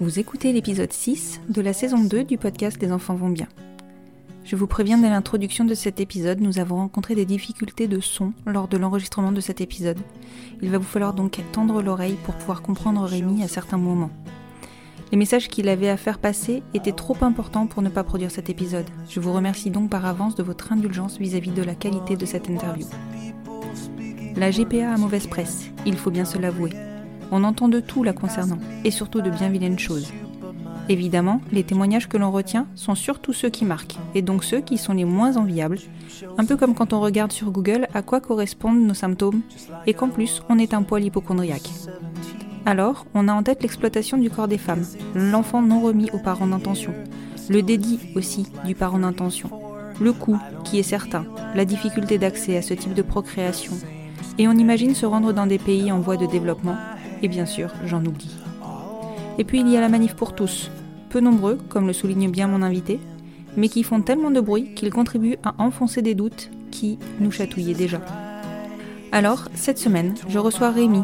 Vous écoutez l'épisode 6 de la saison 2 du podcast Les enfants vont bien. Je vous préviens dès l'introduction de cet épisode, nous avons rencontré des difficultés de son lors de l'enregistrement de cet épisode. Il va vous falloir donc tendre l'oreille pour pouvoir comprendre Rémi à certains moments. Les messages qu'il avait à faire passer étaient trop importants pour ne pas produire cet épisode. Je vous remercie donc par avance de votre indulgence vis-à-vis de la qualité de cette interview. La GPA a mauvaise presse, il faut bien se l'avouer. On entend de tout la concernant, et surtout de bien vilaines choses. Évidemment, les témoignages que l'on retient sont surtout ceux qui marquent, et donc ceux qui sont les moins enviables, un peu comme quand on regarde sur Google à quoi correspondent nos symptômes, et qu'en plus on est un poil hypochondriaque. Alors, on a en tête l'exploitation du corps des femmes, l'enfant non remis aux parents d'intention, le dédit aussi du parent d'intention, le coût qui est certain, la difficulté d'accès à ce type de procréation, et on imagine se rendre dans des pays en voie de développement, et bien sûr, j'en oublie. Et puis il y a la manif pour tous, peu nombreux, comme le souligne bien mon invité, mais qui font tellement de bruit qu'ils contribuent à enfoncer des doutes qui nous chatouillaient déjà. Alors, cette semaine, je reçois Rémi,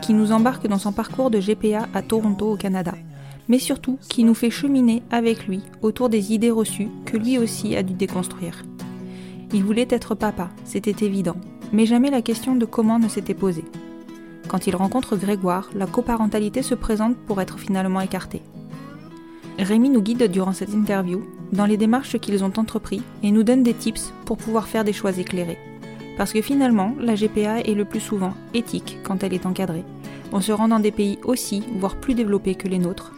qui nous embarque dans son parcours de GPA à Toronto au Canada, mais surtout qui nous fait cheminer avec lui autour des idées reçues que lui aussi a dû déconstruire. Il voulait être papa, c'était évident, mais jamais la question de comment ne s'était posée. Quand il rencontre Grégoire, la coparentalité se présente pour être finalement écartée. Rémi nous guide durant cette interview dans les démarches qu'ils ont entrepris et nous donne des tips pour pouvoir faire des choix éclairés. Parce que finalement, la GPA est le plus souvent éthique quand elle est encadrée. On se rend dans des pays aussi, voire plus développés que les nôtres,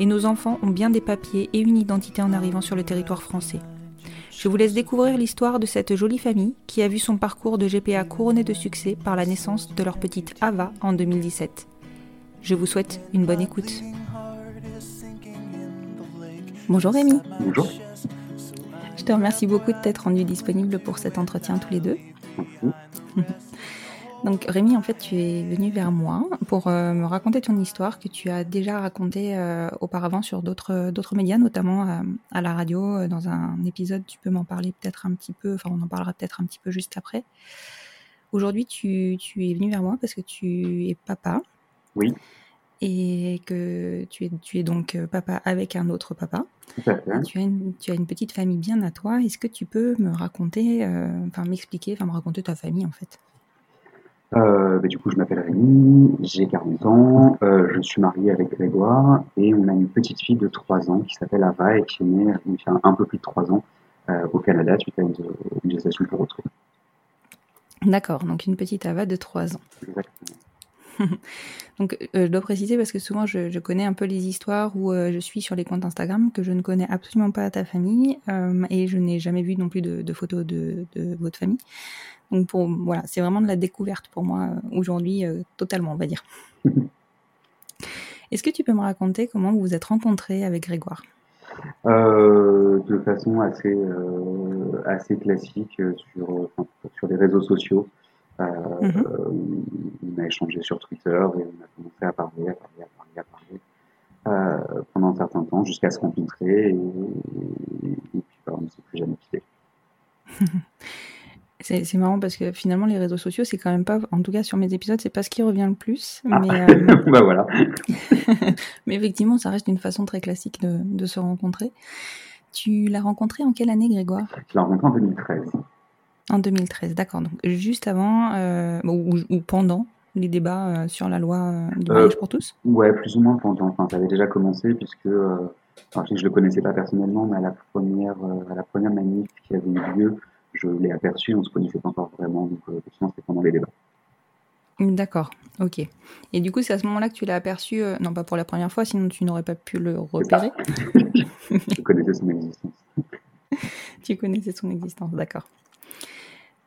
et nos enfants ont bien des papiers et une identité en arrivant sur le territoire français. Je vous laisse découvrir l'histoire de cette jolie famille qui a vu son parcours de GPA couronné de succès par la naissance de leur petite Ava en 2017. Je vous souhaite une bonne écoute. Bonjour Rémi. Bonjour. Je te remercie beaucoup de t'être rendu disponible pour cet entretien tous les deux. Donc Rémi, en fait, tu es venu vers moi pour euh, me raconter ton histoire que tu as déjà racontée euh, auparavant sur d'autres d'autres médias, notamment euh, à la radio, euh, dans un épisode. Tu peux m'en parler peut-être un petit peu, enfin on en parlera peut-être un petit peu juste après. Aujourd'hui, tu, tu es venu vers moi parce que tu es papa Oui, et que tu es, tu es donc euh, papa avec un autre papa. Tu as, une, tu as une petite famille bien à toi. Est-ce que tu peux me raconter, euh, enfin m'expliquer, enfin me raconter ta famille en fait? Euh, bah, du coup, je m'appelle Rémi, j'ai 40 ans, euh, je suis marié avec Grégoire et on a une petite fille de 3 ans qui s'appelle Ava et qui est née il y a un peu plus de 3 ans euh, au Canada suite à une, une gestation pour autrui. D'accord, donc une petite Ava de 3 ans. Exactement. Donc, euh, je dois préciser parce que souvent je, je connais un peu les histoires où euh, je suis sur les comptes Instagram que je ne connais absolument pas ta famille euh, et je n'ai jamais vu non plus de, de photos de, de, votre famille. Donc, pour, voilà, c'est vraiment de la découverte pour moi euh, aujourd'hui, euh, totalement, on va dire. Est-ce que tu peux me raconter comment vous vous êtes rencontrés avec Grégoire? Euh, de façon assez, euh, assez classique sur, enfin, sur les réseaux sociaux. Mhm. on a échangé sur Twitter et on a commencé à parler, à parler, à parler, à parler euh, pendant un certain temps jusqu'à se rencontrer et, et puis bah, on ne s'est plus jamais quitté. C'est marrant parce que finalement les réseaux sociaux c'est quand même pas, en tout cas sur mes épisodes, c'est pas ce qui revient le plus. Ah. Mais, euh, bah voilà. mais effectivement ça reste une façon très classique de, de se rencontrer. Tu l'as rencontré en quelle année Grégoire? Je l'ai rencontré en 2013. En 2013, d'accord. Donc juste avant euh, ou, ou pendant les débats euh, sur la loi du mariage pour tous? Ouais, plus ou moins pendant. Enfin, ça avait déjà commencé puisque enfin, je ne le connaissais pas personnellement, mais à la première, à la première manif qui avait eu lieu, je l'ai aperçu, on ne se connaissait pas encore vraiment, donc euh, effectivement, c'était pendant les débats. D'accord, ok. Et du coup, c'est à ce moment-là que tu l'as aperçu, euh, non pas pour la première fois, sinon tu n'aurais pas pu le repérer. Je connaissais son existence. tu connaissais son existence, d'accord.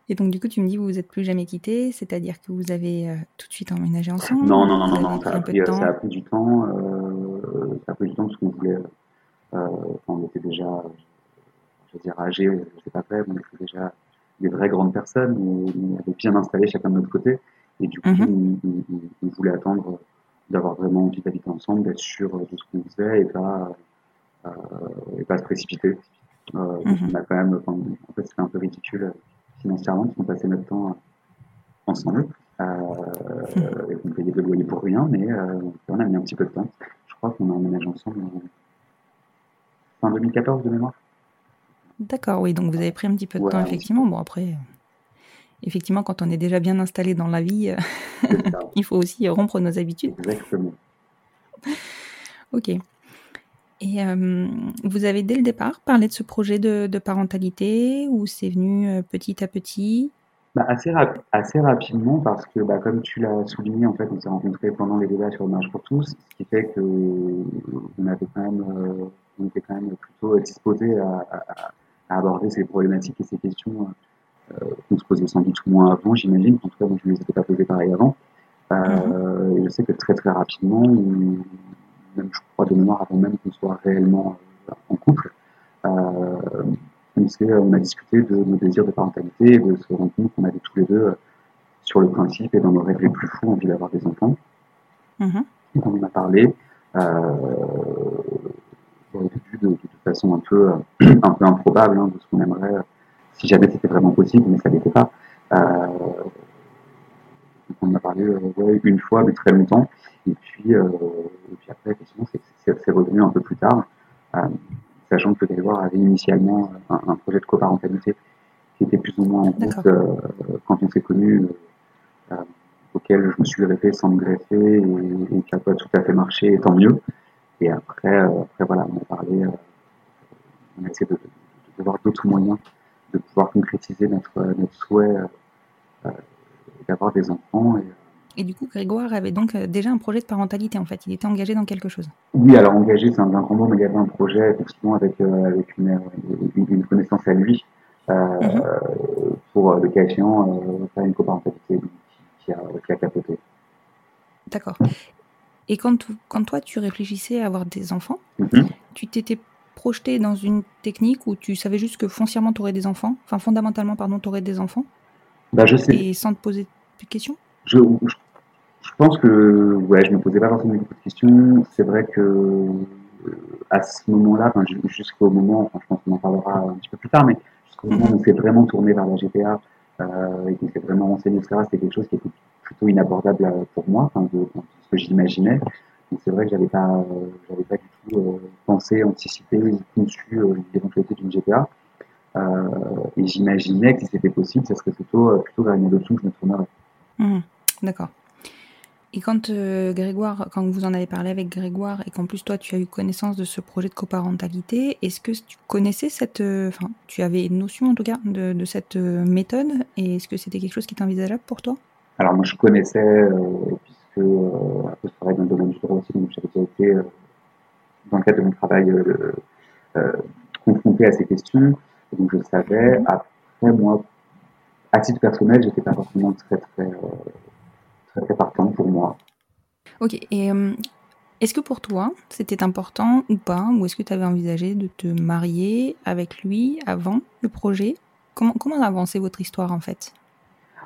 Et donc, du coup, tu me dis, vous vous êtes plus jamais quittés, c'est-à-dire que vous avez euh, tout de suite emménagé ensemble Non, non, non, non, ça a pris, de temps ça a pris du temps. Euh, ça a pris du temps parce qu'on voulait. On était déjà, je veux dire, âgés, sais pas vrai, on était déjà des vraies grandes personnes, mais on avait bien installé chacun de notre côté. Et du coup, Mhm. on, on- on voulait attendre d'avoir vraiment envie d'habiter ensemble, d'être sûr de ce qu'on faisait et pas, euh, et pas se précipiter. Euh, Mhm. On a quand même, enfin, en fait, c'était un peu ridicule euh, financièrement, parce qu'on passait notre temps euh, ensemble. Euh, et qu'on payait de loyer pour rien, mais euh, on a mis un petit peu de temps. Je crois qu'on a emménagé ensemble en fin 2014 de mémoire. D'accord, oui, donc vous avez pris un petit peu de Ouais, temps, effectivement. Bon, après, effectivement, quand on est déjà bien installé dans la vie, euh, il faut aussi rompre nos habitudes. exactement. Ok. Et euh, vous avez dès le départ parlé de ce projet de, de parentalité ou c'est venu euh, petit à petit? Bah, assez, rap- assez rapidement parce que, bah, comme tu l'as souligné, en fait, on s'est rencontrés pendant les débats sur le mariage pour tous, ce qui fait que on avait quand même, euh, on était quand même plutôt à, à- à aborder ces problématiques et ces questions euh, qu'on se posait sans doute moins avant, j'imagine. En tout cas, moi, je ne les ai pas posées pareil avant. Euh, et je sais que très très rapidement, on- même je crois de mémoire avant même qu'on soit réellement euh, en couple, euh, on, a discuté de nos désirs de parentalité et de se rendre compte qu'on avait tous les deux, sur le principe et dans nos rêves les plus fous, envie d'avoir des enfants. Mhm. Donc on en a parlé euh, de, de, façon un peu, euh, un peu improbable hein, de ce qu'on aimerait, euh, si jamais c'était vraiment possible, mais ça l'était pas. Euh, on en a parlé ouais, une fois, mais très longtemps. Et puis, et puis après, effectivement, c'est- revenu un peu plus tard, sachant que Grégoire avait initialement un, un projet de coparentalité qui était plus ou moins en route euh, quand on s'est connus, euh, auquel je me suis greffé sans me greffer et, et qui n'a pas tout à fait marché, et tant mieux. Et après, euh, après voilà, on a parlé, euh, on a essayé de, de, de voir d'autres moyens de pouvoir concrétiser notre, notre souhait euh, euh, d'avoir des enfants. Et, Et du coup, Grégoire avait donc euh, déjà un projet de parentalité, en fait. Il était engagé dans quelque chose. Oui, alors engagé, c'est un grand mot, mais il y avait un projet effectivement avec, euh, avec une, une, une connaissance à lui euh, Mhm. pour euh, le cas échéant euh, faire une coparentalité qui, qui, a, qui a capoté. D'accord. Et quand, tu- quand toi, tu réfléchissais à avoir des enfants, Mhm. tu t'étais projeté dans une technique où tu savais juste que foncièrement, tu aurais des enfants, enfin fondamentalement, pardon, tu aurais des enfants, Bah, je sais, et sans te poser de questions? Je, je, je pense que ouais, je me posais pas forcément beaucoup de questions. C'est vrai que euh, à ce moment-là, enfin, jusqu'au moment, enfin, je pense qu'on en parlera un petit peu plus tard, mais jusqu'au moment où on s'est vraiment tourné vers la GPA euh, et qu'on s'est vraiment renseigné, etc., c'était quelque chose qui était plutôt inabordable euh, pour moi, enfin, de, de ce que j'imaginais. Donc c'est vrai que j'avais pas, j'avais pas du tout euh, pensé, anticipé, conçu euh, l'éventualité d'une GPA. Euh, et j'imaginais que si c'était possible, ça serait plutôt, plutôt vers une adoption que je me tournerais. Mhm. D'accord. Et quand euh, Grégoire, quand vous en avez parlé avec Grégoire et qu'en plus toi tu as eu connaissance de ce projet de coparentalité, est-ce que tu connaissais cette, euh, enfin tu avais une notion en tout cas de, de cette euh, méthode et est-ce que c'était quelque chose qui était envisageable pour toi? Alors moi je connaissais, que, je travaille dans le domaine du droit aussi, donc j'avais déjà été, dans le cadre de mon travail, confronté à ces questions. Donc je savais, après moi, à titre personnel, j'étais pas forcément très très, très, très partant pour moi. Ok, et est-ce que pour toi, c'était important ou pas Ou est-ce que tu avais envisagé de te marier avec lui avant le projet? Comment, comment votre histoire en fait?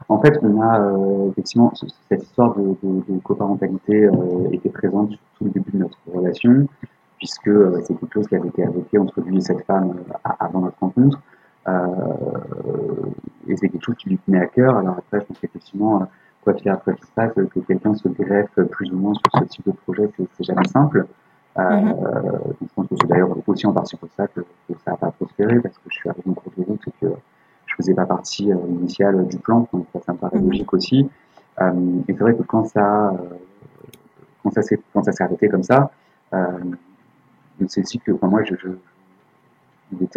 En fait, on a euh, effectivement cette histoire de, coparentalité euh, était présente tout le début de notre relation, puisque euh, c'est quelque chose qui avait été évoqué entre lui et cette femme avant notre rencontre. et c'est quelque chose qui lui tenait à cœur. Alors après, je pense qu'effectivement, quoi qu'il après qu'il se passe, que quelqu'un se greffe plus ou moins sur ce type de projet, c'est jamais simple. Euh, mhm. Je pense que c'est d'ailleurs aussi en partie pour ça que, ça n'a pas prospéré, parce que je suis arrivé en cours de route et que je faisais pas partie euh, initiale du plan, donc ça, me paraît mhm. logique aussi. Euh, et c'est vrai que quand ça, quand ça s'est quand ça s'est arrêté comme ça, c'est aussi que moi je,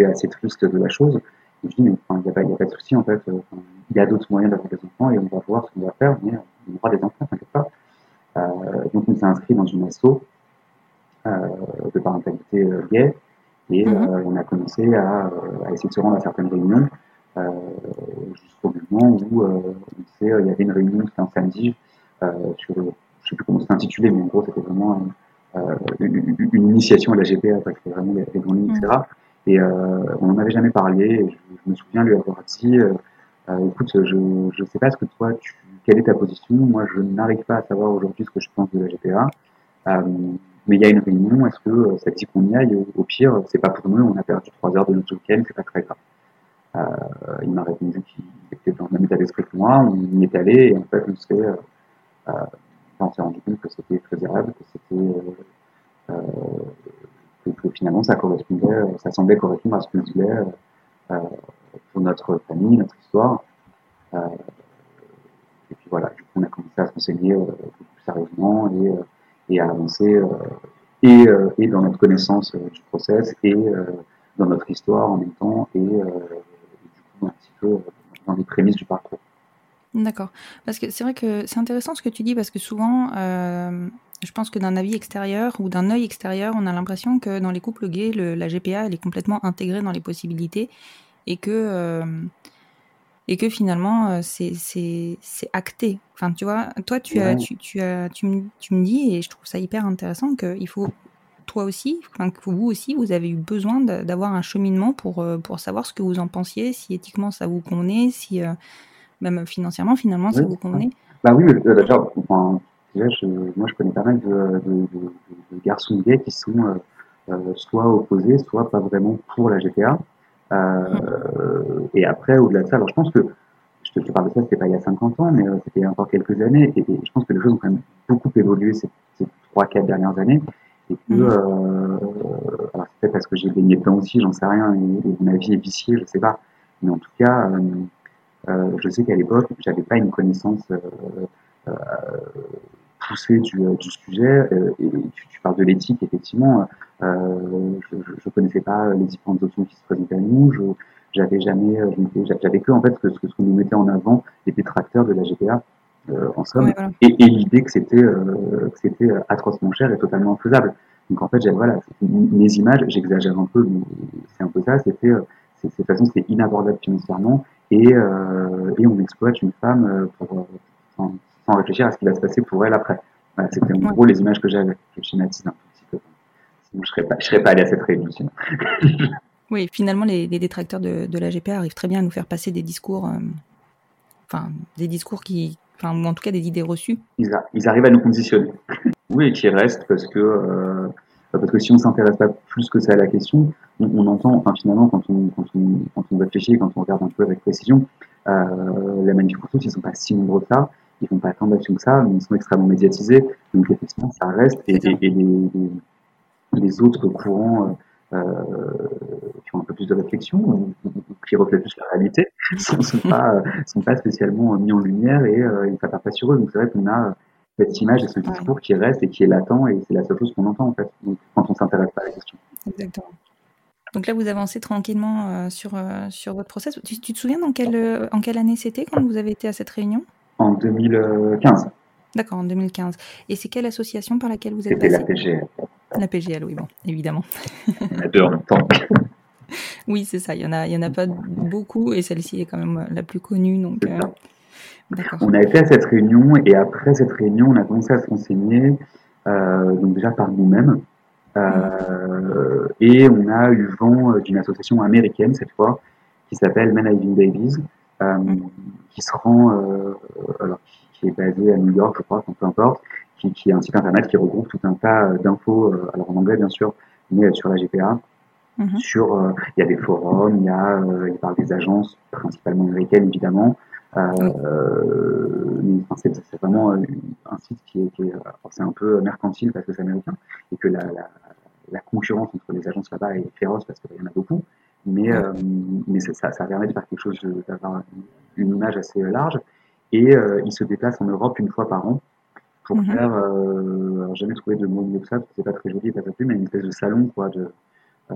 assez triste de la chose. Et je dis mais il n'y a, a, pas de souci en fait il y a d'autres moyens d'avoir des enfants et on va voir ce qu'on va faire, mais on aura des enfants, t'inquiète pas. Euh, donc on s'est inscrit dans une asso euh, de parentalité euh, gay et mhm. on a commencé à, essayer de se rendre à certaines réunions jusqu'au moment où il y avait une réunion, c'était un samedi, sur, je ne sais plus comment c'était intitulé, mais en gros c'était vraiment une, initiation à la GPA, c'était vraiment les, grandes lignes, etc. Et on n'en avait jamais parlé. je, me souviens lui avoir dit, euh, écoute, je ne sais pas ce que toi, tu, quelle est ta position. Moi, je n'arrive pas à savoir aujourd'hui ce que je pense de la GPA. Euh, mais il y a une réunion, est-ce que euh, ça dit qu'on y aille? Au pire, c'est pas pour nous, on a perdu trois heures de notre week-end, c'est pas très grave. Euh, il m'a répondu qu'il était dans le même état d'esprit que moi, on y est allé, et en fait, on s'est, euh, s'est rendu compte que c'était très agréable, que c'était, euh, que, finalement ça correspondait, ça semblait correspondre à ce qu'on disait pour notre famille, notre histoire. Euh, et puis voilà, du coup, on a commencé à se renseigner euh, plus sérieusement et, euh, à avancer et, et, dans notre connaissance du process et dans notre histoire en même temps et, un petit peu dans les prémices du parcours. D'accord. Parce que c'est vrai que c'est intéressant ce que tu dis parce que souvent, euh, je pense que d'un avis extérieur ou d'un œil extérieur, on a l'impression que dans les couples gays, le, la GPA, elle est complètement intégrée dans les possibilités et que, euh, et que finalement, euh, c'est acté. Enfin, tu vois, toi, tu, as, tu, tu, as, tu, me, tu me dis, et je trouve ça hyper intéressant, qu'il faut, toi aussi, enfin, que vous aussi, vous avez eu besoin d'avoir un cheminement pour, euh, pour savoir ce que vous en pensiez, si éthiquement ça vous convenait, si même financièrement, finalement, ça vous convenait. Bah oui, déjà, enfin, je, moi, je connais pas mal de, de, de, garçons gays qui sont soit opposés, soit pas vraiment pour la GPA. Euh, et après, au-delà de ça, alors je pense que, je te, parle de ça, c'était pas il y a 50 ans, mais euh, c'était il y a encore quelques années, et, je pense que les choses ont quand même beaucoup évolué ces, ces 3-4 dernières années, et que, mmh. euh, alors c'est peut-être parce que j'ai baigné dedans aussi, j'en sais rien, et, ma vie est viciée, je sais pas, mais en tout cas, euh, je sais qu'à l'époque, j'avais pas une connaissance poussée du, du sujet, et tu, tu, parles de l'éthique, effectivement, euh, je ne connaissais pas les différentes options qui se présentaient à nous. Je j'avais jamais, euh, j'avais que en fait ce que, ce qu'on nous mettait en avant les détracteurs de la GPA euh, en somme, et, et l'idée que c'était que c'était atrocement cher et totalement faisable. Donc en fait, voilà, mes images, j'exagère un peu, mais c'est un peu ça. C'était, de toute façon, c'était inabordable financièrement et, et on exploite une femme pour, sans, sans, réfléchir à ce qui va se passer pour elle après. Voilà, c'était en gros les images que j'avais. Je schématise un je ne serais, pas, serais pas allé à cette réunion oui, finalement, les, détracteurs de, de, la GPA arrivent très bien à nous faire passer des discours, euh, enfin, des discours qui, enfin, ou en tout cas des idées reçues. Ils, arrivent à nous conditionner. oui, et qui restent parce que, euh, parce que si on s'intéresse pas plus que ça à la question, on, entend, enfin, finalement, quand on, quand, on, quand on réfléchit, quand on regarde un peu avec précision, euh, la manif ils sont pas si nombreux que ça ils font pas tant d'actions que ça, mais ils sont extrêmement médiatisés. Donc effectivement, ça reste. Et, et, les, les autres courants euh, qui ont un peu plus de réflexion, ou, qui reflètent plus la réalité, ne sont, pas, sont pas spécialement mis en lumière et, euh, ne pas sur eux. Donc c'est vrai qu'on a cette image et ce discours qui reste et qui est latent et c'est la seule chose qu'on entend en fait donc, quand on s'intéresse pas à la question. Exactement. Donc là, vous avancez tranquillement euh, sur, euh, sur votre process. Tu, te souviens dans quelle, en quelle année c'était quand vous avez été à cette réunion? En 2015. D'accord, en 2015. Et c'est quelle association par laquelle vous êtes C'était la passé? PGL. La PGL, oui, bon, évidemment. A deux en même temps. Oui, c'est ça. Il y en a, il y en a pas beaucoup, et celle-ci est quand même la plus connue, donc. Euh. On a été à cette réunion et après cette réunion, on a commencé à se renseigner, euh, donc déjà par nous-mêmes. Euh, et on a eu vent d'une association américaine cette fois qui s'appelle Men Having Babies, euh, qui se rend, alors qui, est basée à New York, je crois, peu importe, qui, qui est un site internet qui regroupe tout un tas euh, d'infos, euh, alors en anglais bien sûr, mais euh, sur la GPA. Mhm. Sur, il y a des forums, il y a, il parle des agences, principalement américaines évidemment. Euh, enfin, c'est vraiment un site qui est, qui c'est un peu mercantile parce que c'est américain et que la, la, la concurrence entre les agences là-bas est féroce parce qu'il y en a beaucoup. Mais, euh, mais ça, ça permet de faire quelque chose, d'avoir une, une image assez large. Et euh, il se déplace en Europe une fois par an pour Mhm. faire, euh, alors jamais trouvé de mot mieux que ça, c'est pas très joli et pas très mais une espèce de salon quoi, de, euh,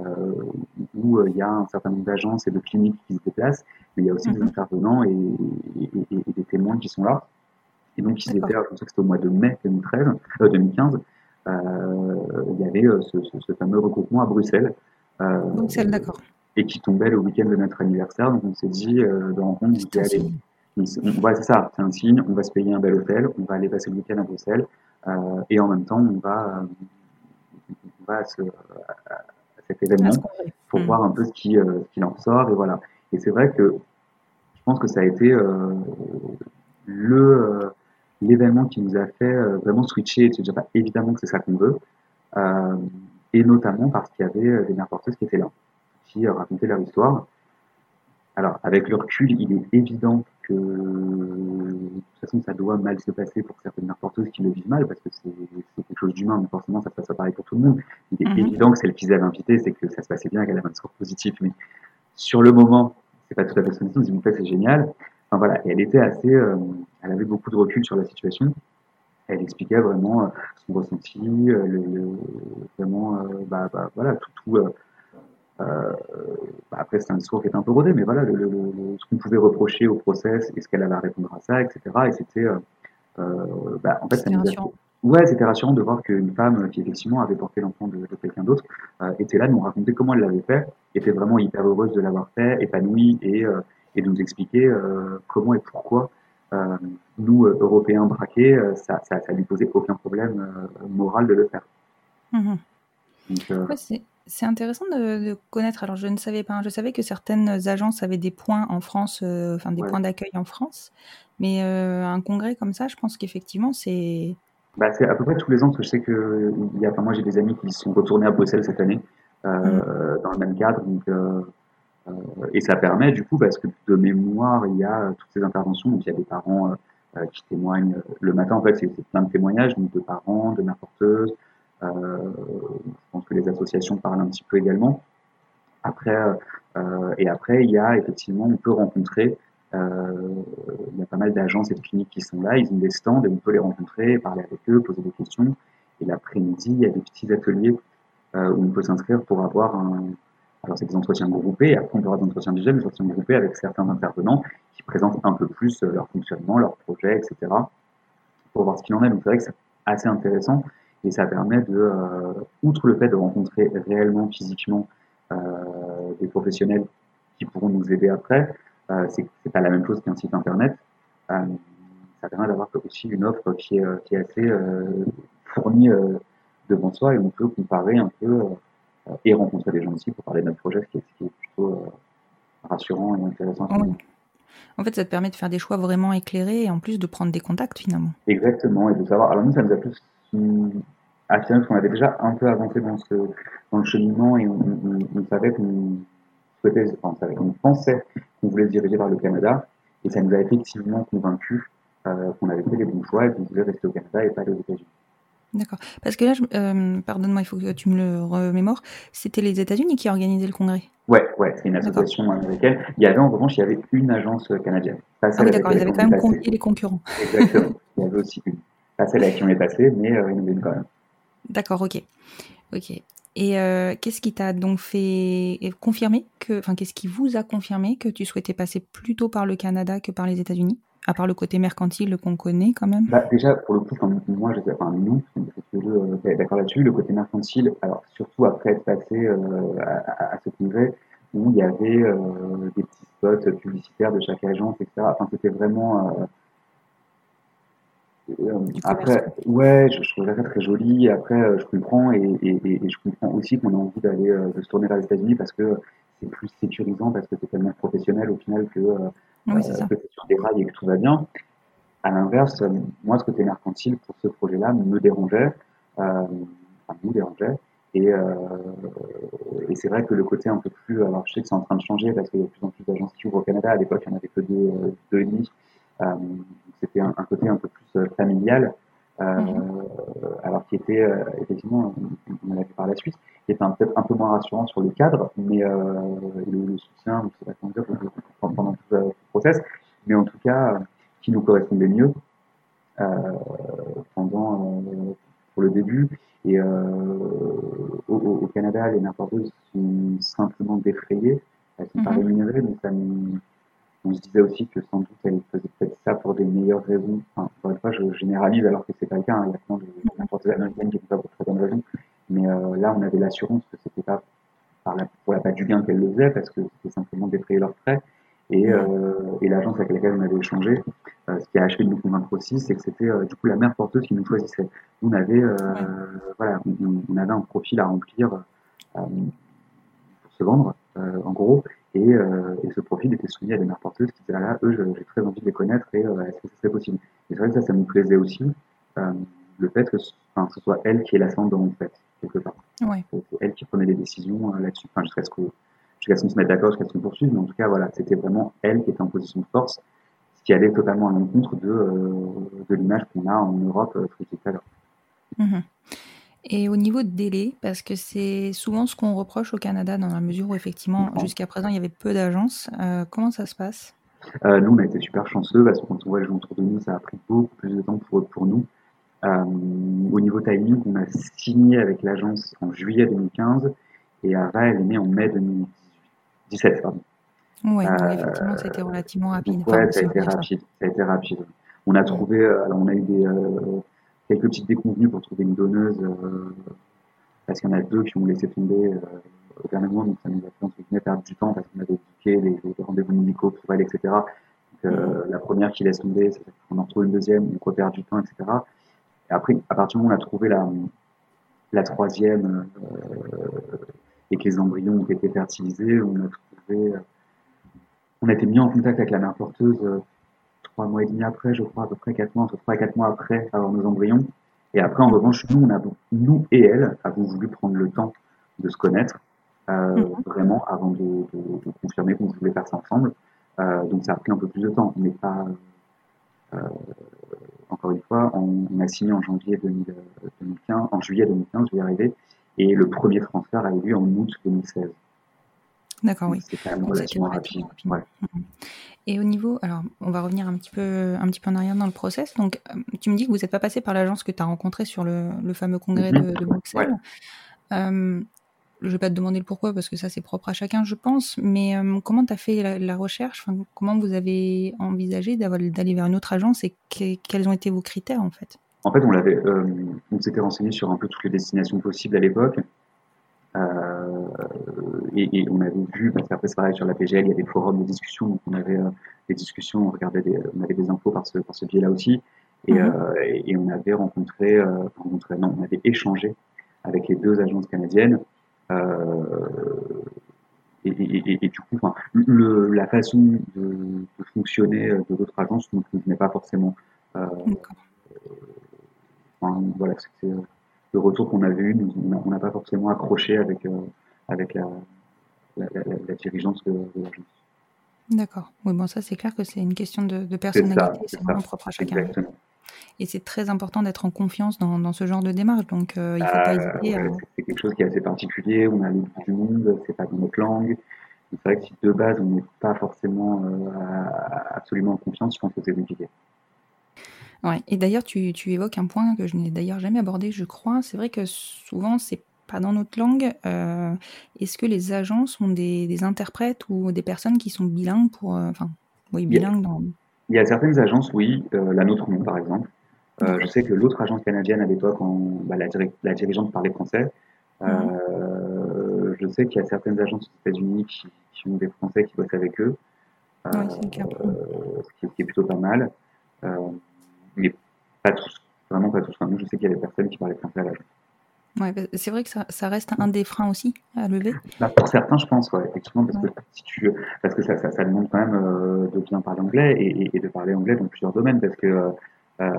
où euh, il y a un certain nombre d'agences et de cliniques qui se déplacent, mais il y a aussi des Mhm. intervenants et, et- et- et des témoins qui sont là. Et donc ils étaient, je pense que c'était au mois de mai 2013, euh, 2015, euh, il y avait ce, ce- ce fameux regroupement à Bruxelles. Bruxelles, d'accord. et qui tombait le week-end de notre anniversaire. Donc on s'est dit euh, de rencontre, ouais, c'est ça, c'est un signe, on va se payer un bel hôtel, on va aller passer le week-end à Bruxelles, euh, et en même temps on va, euh, on va à, ce- à- à cet événement pour Mhm. voir un peu ce qui, euh, ce qu'il en sort, et voilà. Et c'est vrai que je pense que ça a été euh, le l'événement qui nous a fait vraiment switcher et se dire bah, évidemment que c'est ça qu'on veut, et notamment parce qu'il y avait des mères porteuses qui étaient là, qui racontaient leur histoire. Alors, avec le recul, il est évident que de toute façon, ça doit mal se passer pour certaines porteuses qui le vivent mal, parce que c'est quelque chose d'humain, donc forcément, ça se passe pas pareil pour tout le monde. Il est Mhm. évident que celle qu'ils avaient invitée, c'est que ça se passait bien, qu'elle avait un score positif, mais sur le moment, c'est pas tout à fait ce qu'on dit, on se dit, en fait, c'est génial. Enfin, voilà, et elle était assez, euh, elle avait beaucoup de recul sur la situation. Elle expliquait vraiment euh, son ressenti, euh, le, le- vraiment, euh, bah, bah, voilà, tout, tout euh, euh, bah, après, c'est un discours qui est un peu rodé, mais voilà, le, le- le- ce qu'on pouvait reprocher au process et ce qu'elle allait répondre à ça, etc. Et c'était, euh, euh, bah, en fait, ça C'était nous a. Ouais, c'était rassurant de voir qu'une femme qui effectivement avait porté l'enfant de, de quelqu'un d'autre euh, était là, nous raconter comment elle l'avait fait, était vraiment hyper heureuse de l'avoir fait, épanouie et, euh, et de nous expliquer euh, comment et pourquoi euh, nous, Européens braqués, ça, ça, ça lui posait aucun problème euh, moral de le faire. Mhm. Donc, euh, Ouais, c'est intéressant de, de connaître. Alors, je ne savais pas. hein. Je savais que certaines agences avaient des points en France, euh, enfin des Ouais. points d'accueil en France. Mais euh, un congrès comme ça, je pense qu'effectivement, c'est. Bah, c'est à peu près tous les ans, parce que je sais que il y a, enfin, moi j'ai des amis qui sont retournés à Bruxelles cette année, euh, dans le même cadre, donc, et ça permet du coup, parce que de mémoire, il y a toutes ces interventions, donc il y a des parents qui témoignent le matin, en fait, c'est plein de témoignages, donc de parents, de mères porteuses, euh, je pense que les associations parlent un petit peu également. Après, euh, et après, il y a effectivement, on peut rencontrer euh, il y a pas mal d'agences et de cliniques qui sont là, ils ont des stands et on peut les rencontrer, parler avec eux, poser des questions. Et l'après-midi, il y a des petits ateliers euh, où on peut s'inscrire pour avoir un. Alors, c'est des entretiens groupés, et après, on avoir des entretiens individuels, des entretiens groupés avec certains intervenants qui présentent un peu plus euh, leur fonctionnement, leur projet, etc., pour voir ce qu'il en est. Donc, c'est vrai que c'est assez intéressant et ça permet de, euh, outre le fait de rencontrer réellement, physiquement, euh, des professionnels qui pourront nous aider après, euh, c'est c'est pas la même chose qu'un site internet. Ça permet d'avoir aussi une offre qui est, qui est assez fournie devant soi et on peut comparer un peu et rencontrer des gens aussi pour parler de notre projet, ce qui est, ce qui est plutôt rassurant et intéressant. Oui. En fait, ça te permet de faire des choix vraiment éclairés et en plus de prendre des contacts finalement. Exactement, et de savoir. Alors nous, ça nous a plus affirmé parce qu'on avait déjà un peu avancé dans, ce, dans le cheminement et on, on, on savait qu'on souhaitait, enfin, on, pensait qu'on voulait se diriger vers le Canada et ça nous a effectivement convaincus euh, qu'on avait fait les bons choix et qu'on voulait rester au Canada et pas aller aux États-Unis. D'accord. Parce que là, euh, pardonne-moi, il faut que tu me le remémores. C'était les États-Unis qui organisaient le congrès. Ouais, ouais, c'est une association américaine. Il y avait en revanche, il y avait une agence canadienne. Ah oui, d'accord, ils avaient quand même convié les concurrents. Exactement. Il y avait aussi une. Pas celle avec qui on est passé, mais euh, une quand même. D'accord, ok. Ok. Et euh, qu'est-ce qui t'a donc fait confirmer que, enfin, qu'est-ce qui vous a confirmé que tu souhaitais passer plutôt par le Canada que par les États-Unis à part le côté mercantile qu'on connaît quand même? Bah, Déjà, pour le coup, moi, je, enfin, nous, euh, d'accord là-dessus, le côté mercantile, alors surtout après être passé à, à, ce niveau où il y avait des petits spots publicitaires de chaque agence, etc. Enfin, c'était vraiment euh, après, ouais, je, je, trouve ça très joli. Après, euh, je comprends et, et, et, je comprends aussi qu'on a envie d'aller euh, de se tourner vers les États-Unis parce que c'est plus sécurisant, parce que c'est tellement professionnel au final que, oui, c'est sur des rails et que tout va bien. À l'inverse, moi, ce côté mercantile pour ce projet-là me dérangeait, enfin, nous dérangeait. Et, euh, et c'est vrai que le côté un peu plus, alors je sais que c'est en train de changer parce qu'il y a de plus en plus d'agences qui ouvrent au Canada. À l'époque, il n'y en avait que deux, deux et demi. Euh, c'était un, côté un peu plus euh, familial, euh, mhm. alors qui était effectivement, on en avait par la suite, qui était peut-être un peu moins rassurant sur le cadre, mais le, soutien, je sais pas comment dire, pendant tout le process, mais en tout cas, qui nous correspondait mieux pendant pour le début. Et au, au, Canada, les n'importeuses sont simplement défrayées. Elles sont pas mhm. rémunérées, mais ça nous, on se disait aussi que sans doute elle faisait peut-être ça pour des meilleures raisons. Enfin, encore une fois, je généralise alors que c'est pas le cas. Hein. Il y a plein de n'importe américaines qui font ça pour très bonnes raisons. Mais euh, là, on avait l'assurance que c'était pas pour la patte du gain qu'elle le faisait, parce que c'était simplement défrayer leurs frais. Et, euh, l'agence avec laquelle on avait échangé, euh, ce qui a achevé de nous convaincre aussi, c'est que c'était du coup la mère porteuse qui nous choisissait. On avait, voilà, on, on, avait un profil à remplir pour se vendre, en gros, euh, et, ce profil était soumis à des mères porteuses qui disaient là, eux, j'ai très envie de les connaître et euh, est-ce que ce serait possible? Et c'est vrai que ça, ça nous plaisait aussi, euh, le fait que enfin, ce soit elle qui est l'ascendant en fait, quelque part. Ouais. C'est elle qui prenait les décisions là-dessus, enfin, jusqu'à ce qu'on se mette d'accord, jusqu'à ce qu'on poursuive, mais en tout cas, voilà, c'était vraiment elle qui était en position de force, ce qui allait totalement à l'encontre de, de l'image qu'on a en Europe très à l'heure. Et au niveau de délai, parce que c'est souvent ce qu'on reproche au Canada dans la mesure où effectivement jusqu'à présent il y avait peu d'agences, euh, comment ça se passe? Euh, Nous on a été super chanceux parce que quand on voit les gens autour de nous, ça a pris beaucoup plus de temps pour, pour nous. Euh, au niveau timing, on a signé avec l'agence en juillet 2015 et Ava elle est née en mai 2017. Pardon. Oui, effectivement, ça a été relativement rapide. Ouais, ça. Ça a été rapide. On a trouvé, alors on a eu des quelques petites déconvenues pour trouver une donneuse, euh, parce qu'il y en a deux qui ont laissé tomber euh, au dernier moment, donc ça nous a fait entre guillemets perdre du temps parce qu'on avait booké les, les rendez-vous médicaux pour elle, etc. Donc, euh, la première qui laisse tomber, c'est qu'on en retrouve une deuxième, on repère du temps, etc. Et après, à partir du moment où on a trouvé la, la troisième euh, et que les embryons ont été fertilisés, on a trouvé, on a été mis en contact avec la mère porteuse trois mois et demi après, je crois, à peu près quatre mois, entre trois et quatre mois après avoir nos embryons. Et après, en revanche, nous, on a, nous et elle avons voulu prendre le temps de se connaître, euh, mhm. vraiment, avant de, de, de confirmer qu'on voulait faire ça ensemble. Euh, donc, ça a pris un peu plus de temps, mais pas. Euh, encore une fois, on, on, a signé en janvier 2015, en juillet 2015, je vais y arriver, et le premier transfert a eu lieu en août 2016. D'accord, oui. C'est quand même relativement rapide. Ouais. Mhm. Et au niveau, alors on va revenir un petit peu, un petit peu en arrière dans le process. Donc, euh, tu me dis que vous n'êtes pas passé par l'agence que tu as rencontrée sur le, le, fameux congrès de, de, Bruxelles. Euh, je ne vais pas te demander le pourquoi parce que ça c'est propre à chacun, je pense. Mais euh, comment tu as fait la, recherche? Enfin, Comment vous avez envisagé d'aller vers une autre agence et quels ont été vos critères en fait? En fait, on l'avait, on s'était renseigné sur un peu toutes les destinations possibles à l'époque. Euh, et, et, on avait vu, parce qu'après c'est pareil sur la PGL, il y a des forums de discussion, donc on avait euh, des discussions, on regardait des, on avait des infos par ce, par ce biais-là aussi, et, mhm. euh, et, on avait rencontré, rencontré, non, on avait échangé avec les deux agences canadiennes. Et, et, et, du coup, enfin, le, la façon de, de fonctionner de l'autre agence ne convenait pas forcément. Euh, enfin, voilà, c'était le retour qu'on avait eu, on n'a pas forcément accroché avec, euh, avec la, la, la, dirigeance de, l'agence. D'accord. Oui, bon, ça, c'est clair que c'est une question de, de personnalité, c'est vraiment propre à chacun. Exactement. Et c'est très important d'être en confiance dans, dans, ce genre de démarche, donc euh, il ne faut pas euh, hésiter à... C'est quelque chose qui est assez particulier, on a le du monde, c'est pas dans notre langue. C'est vrai que si de base on n'est pas forcément euh, absolument en confiance, je pense que c'est compliqué. Ouais. Et d'ailleurs, tu, tu, évoques un point que je n'ai d'ailleurs jamais abordé, je crois. C'est vrai que souvent, c'est pas dans notre langue. Euh, Est-ce que les agences ont des, des, interprètes ou des personnes qui sont bilingues pour, euh, enfin, oui, bilingues dans. Il y a certaines agences, oui, euh, la nôtre non, par exemple. Euh, je sais que l'autre agence canadienne à l'époque, bah, la, diri- la dirigeante parlait français. Euh, je sais qu'il y a certaines agences aux États-Unis qui, qui ont des Français qui bossent avec eux, Ouais, c'est le cas. ce, qui, ce qui est plutôt pas mal. Euh, mais pas tous, vraiment pas tous. Enfin, nous, je sais qu'il y avait personne qui parlait français à l'agence. Ouais, bah, c'est vrai que ça, ça reste un des freins aussi à lever. Bah, pour certains, je pense, ouais, effectivement, parce que si tu, parce que ça, ça, ça demande quand même euh, de bien parler anglais et, et- et de parler anglais dans plusieurs domaines, parce que euh,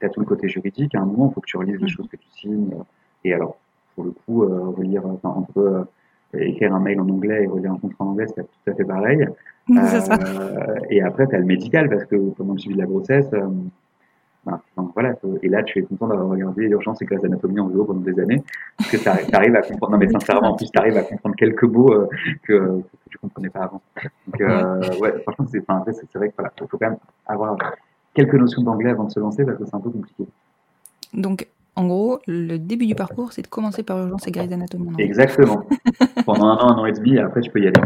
tu as tout le côté juridique. À un moment, il faut que tu relises les Mhm. choses que tu signes. euh, Et alors, pour le coup, euh, relire, enfin, entre euh, écrire un mail en anglais et relire un contrat en anglais, c'est pas tout à fait pareil. ça. Euh, et après, tu as le médical, parce que pendant le suivi de la grossesse, euh, ben, voilà, et là, tu es content d'avoir regardé Urgence et Grey's Anatomy en VO pendant des années, parce que tu arrives à comprendre, non mais sincèrement, en plus, tu arrives à comprendre quelques mots euh, que, que tu comprenais pas avant. Donc, euh, ouais, franchement, enfin, c'est vrai qu'il voilà, faut quand même avoir quelques notions d'anglais avant de se lancer, parce que c'est un peu compliqué. Donc, en gros, le début du parcours, c'est de commencer par Urgence et Grey's Anatomy. Exactement. pendant un an, un an et demi, et après, tu peux y aller.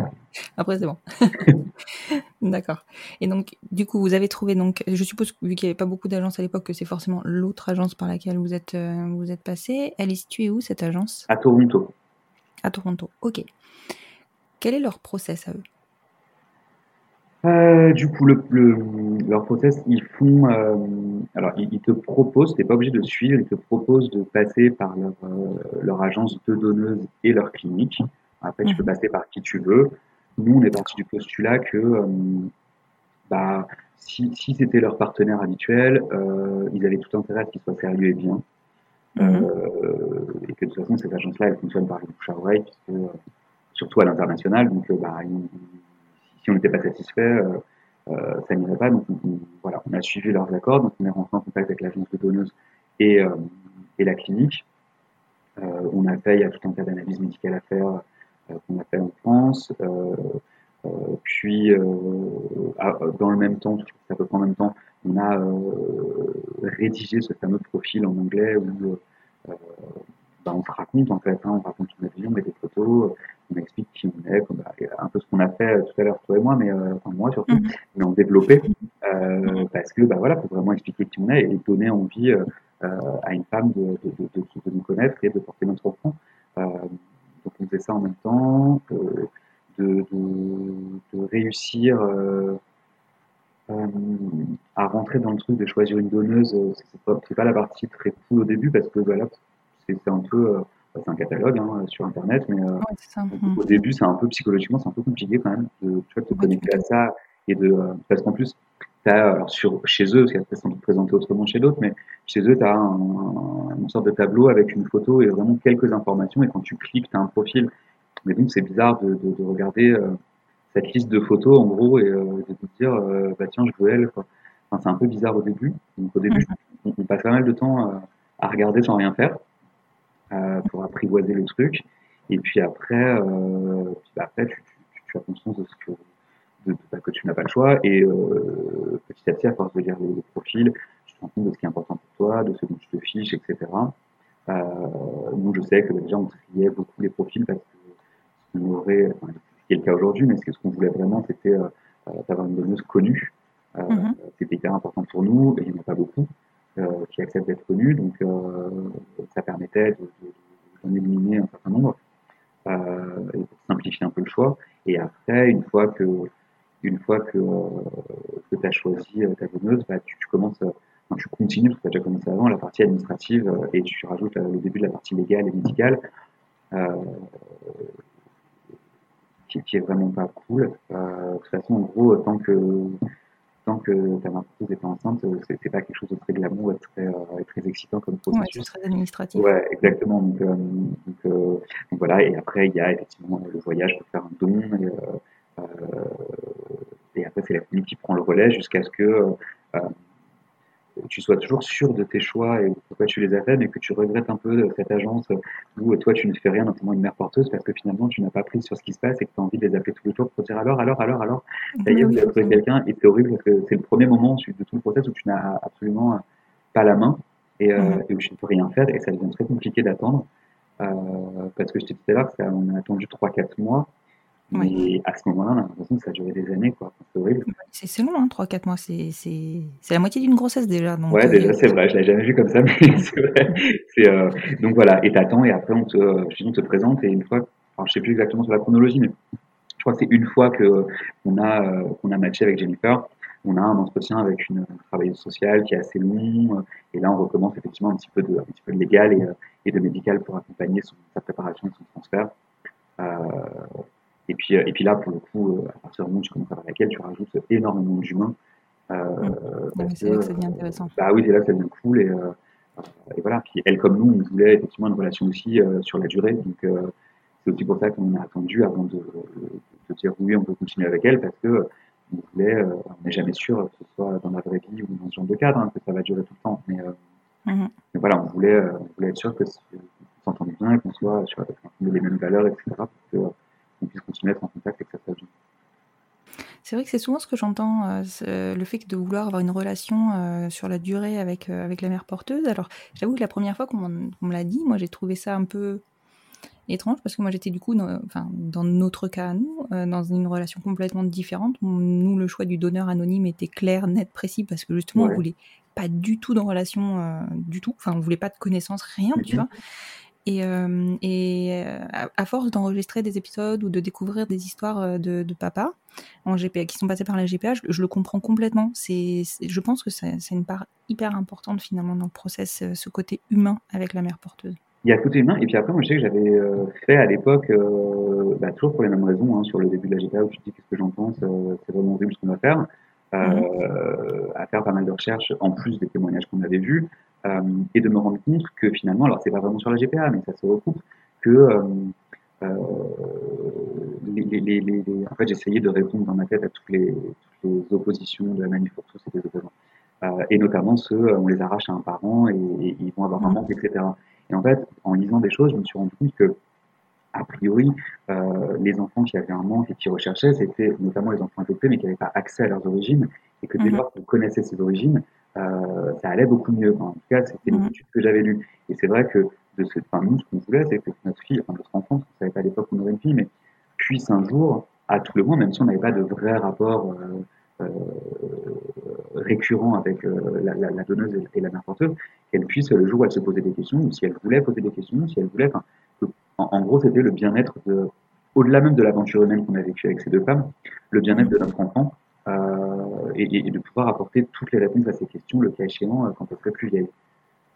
Après, c'est bon. D'accord. Et donc, du coup, vous avez trouvé, donc, je suppose, vu qu'il n'y avait pas beaucoup d'agences à l'époque, que c'est forcément l'autre agence par laquelle vous êtes, euh, vous êtes passé. Elle est située où, cette agence? À Toronto. À Toronto. Ok. Quel est leur process à eux? Euh, du coup, le, le, leur process, ils font, euh, alors ils, ils te proposent, t'es pas obligé de suivre, ils te proposent de passer par leur, euh, leur agence de donneuse et leur clinique. Après, tu Mhm. peux passer par qui tu veux. Nous, on est parti du postulat que, euh, bah, si, si c'était leur partenaire habituel, euh, ils avaient tout intérêt à ce qu'il soit sérieux et bien. Mhm. Euh, et que de toute façon, cette agence-là, elle fonctionne par le bouche à oreille, puisque, euh, surtout à l'international. Donc, euh, bah, ils- si on n'était pas satisfait, euh, euh, ça n'irait pas. Donc, on, voilà, on a suivi leurs accords. Donc, on est rentré en contact avec l'agence de donneuse et, euh, et la clinique. On a fait, il y a tout un tas d'analyses médicales à faire qu'on a fait en France. Puis, dans le même temps, à peu près en même temps, on a rédigé ce fameux profil en anglais où bah, on se raconte en fait, hein, on raconte son avis, on met des photos, on explique qui on est, comme, bah, un peu ce qu'on a fait euh, tout à l'heure toi et moi, mais euh, enfin moi surtout, Mhm. mais en développé, euh, parce que bah voilà, faut vraiment expliquer qui on est et donner envie euh, à une femme de, de, de, de, de nous connaître et de porter notre enfant. Donc on faisait ça en même temps, de, réussir à rentrer dans le truc de choisir une donneuse, c'est pas, pas la partie très cool au début parce que voilà, c'est c'est un peu, bah, c'est un catalogue hein, sur internet, mais euh, Ouais, donc, Mhm. au début c'est un peu psychologiquement, c'est un peu compliqué quand même de tu vois, te Ouais, connecter tu à ça et de euh, parce qu'en plus t'as alors sur chez eux, parce qu'après c'est présenté autrement chez d'autres, mais chez eux t'as un, un, une sorte de tableau avec une photo et vraiment quelques informations et quand tu cliques t'as un profil. Mais donc c'est bizarre de, de, de regarder euh, cette liste de photos en gros et euh, de te dire euh, bah tiens je veux elle quoi. Enfin, c'est un peu bizarre au début. Donc au début on, on passe pas mal de temps euh, à regarder sans rien faire euh, pour apprivoiser le truc. Et puis après, euh, puis après tu, tu, tu as conscience de ce que de, de, que tu n'as pas le choix et euh, petit à petit à force de lire les, les profils, tu te rends compte de ce qui est important pour toi, de ce dont tu te fiches, etc. Euh, nous je sais que déjà on triait beaucoup les profils parce que on aurait, enfin, c'est le cas aujourd'hui, mais ce qu'on voulait vraiment, c'était euh, d'avoir une donneuse connue. Euh, Mhm. C'était hyper important pour nous, et il n'y en a pas beaucoup euh, qui acceptent d'être connus, donc euh, ça permettait de, de, d'en éliminer un certain nombre euh, et pour simplifier un peu le choix. Et après, une fois que euh, que tu as choisi euh, ta donneuse, bah, tu, commences, euh, tu continues, parce que tu as déjà commencé avant, la partie administrative, euh, et tu rajoutes euh, le début de la partie légale et médicale. Euh, qui, qui est vraiment pas cool. Euh, de toute façon, en gros, tant que tant que ta marquise n'est pas enceinte, c'est, c'est pas quelque chose de très glamour et très, euh, très excitant comme Ouais, c'est processus. très administratif. Ouais, exactement. Donc, euh, donc, euh, donc voilà. Et après, il y a effectivement le voyage pour faire un don. Et, euh, euh, et après, c'est la famille qui prend le relais jusqu'à ce que euh, tu sois toujours sûr de tes choix et pourquoi tu les as faits, mais que tu regrettes un peu cette agence où toi tu ne fais rien, notamment une mère porteuse, parce que finalement tu n'as pas pris sur ce qui se passe et que tu as envie de les appeler tous les jours pour dire alors, alors, alors, alors, ça y est, vous avez trouvé quelqu'un et c'est horrible parce que c'est le premier moment de tout le process où tu n'as absolument pas la main et, euh, Mhm. et où tu ne peux rien faire et ça devient très compliqué d'attendre euh, parce que je t'ai dit tout à l'heure, on a attendu 3-4 mois Mais à ce moment-là, on a l'impression que ça a duré des années, quoi. C'est horrible. C'est long, hein, 3-4 mois. C'est la moitié d'une grossesse déjà. Donc, ouais, déjà, c'est vrai. Je l'avais jamais vu comme ça, mais c'est vrai. Euh, donc voilà, et t'attends, et après, on te, on te présente, et une fois, enfin, je sais plus exactement sur la chronologie, mais je crois que c'est une fois que on a, qu'on a matché avec Jennifer, on a un entretien avec une travailleuse sociale qui est assez long, et là, on recommence effectivement un petit peu de, un petit peu de légal et, et de médical pour accompagner son, sa préparation et son transfert. Euh, et puis, et puis là, pour le coup, à partir du moment où tu commences à faire laquelle, tu rajoutes énormément d'humains. Euh, c'est là que ça devient intéressant. Bah oui, c'est là que ça devient cool. Et, euh, et voilà. Puis elle, comme nous, on voulait effectivement une relation aussi euh, sur la durée. Donc c'est aussi pour ça qu'on a attendu avant de, de, dire oui, on peut continuer avec elle, parce que on voulait, on n'est jamais sûr que ce soit dans la vraie vie ou dans ce genre de cadre, hein, que ça va durer tout le temps. Mais, mm-hmm. mais voilà, on voulait, on voulait être sûr que s'entende bien qu'on soit sur les mêmes valeurs, etc. Que, qu'on puisse continuer à être en contact et que ça soit bien. C'est vrai que c'est souvent ce que j'entends, euh, le fait de vouloir avoir une relation euh, sur la durée avec, euh, avec la mère porteuse. Alors, j'avoue que la première fois qu'on me l'a dit, moi j'ai trouvé ça un peu étrange parce que moi j'étais du coup, dans, enfin, dans notre cas à nous, dans une relation complètement différente. Nous, le choix du donneur anonyme était clair, net, précis parce que justement, on voulait pas du tout de relation du tout. Enfin, on voulait pas de connaissances, rien, tu vois. Et, euh, et euh, à, force d'enregistrer des épisodes ou de découvrir des histoires euh, de, de papa en GPA, qui sont passés par la GPA, je, le comprends complètement. C'est, je pense que c'est, une part hyper importante finalement dans le process, ce côté humain avec la mère porteuse. Il y a le côté humain, et puis après, moi je sais que j'avais fait à l'époque, bah, toujours pour les mêmes raisons, hein, sur le début de la GPA, où je dis qu'est-ce que j'en pense, c'est vraiment horrible ce qu'on va faire. Euh, à faire pas mal de recherches en plus des témoignages qu'on avait vus et de me rendre compte que finalement, alors c'est pas vraiment sur la GPA, mais ça se recoupe, que euh, les, les, les, en fait, j'essayais de répondre dans ma tête à toutes les, toutes oppositions de la manif pour tous et des opposants. Euh, et notamment ceux, on les arrache à un parent et, et ils vont avoir un manque, etc. Et en fait, en lisant des choses, je me suis rendu compte que a priori, euh, les enfants qui avaient un manque et qui recherchaient, c'était notamment les enfants adoptés, mais qui n'avaient pas accès à leurs origines, et que dès mhm. lors qu'on connaissait ces origines, euh, ça allait beaucoup mieux. en tout cas, c'était une mhm. étude que j'avais lue. Et c'est vrai que de ce, enfin, nous, ce qu'on voulait, c'est que notre fille, enfin notre enfant, parce qu'on savait pas à l'époque qu'on aurait une fille, mais puisse un jour, à tout le moins, même si on n'avait pas de vrai rapport euh, euh récurrent avec euh, la, la, la, donneuse et la mère porteuse, qu'elle puisse, le jour où elle se posait des questions, ou si elle voulait poser des questions, si elle voulait, en, gros, c'était le bien-être de, au-delà même de l'aventure humaine qu'on a vécue avec ces deux femmes, le bien-être de notre enfant euh, et, de pouvoir apporter toutes les réponses à ces questions, le cas échéant, euh, quand elle serait plus vieille.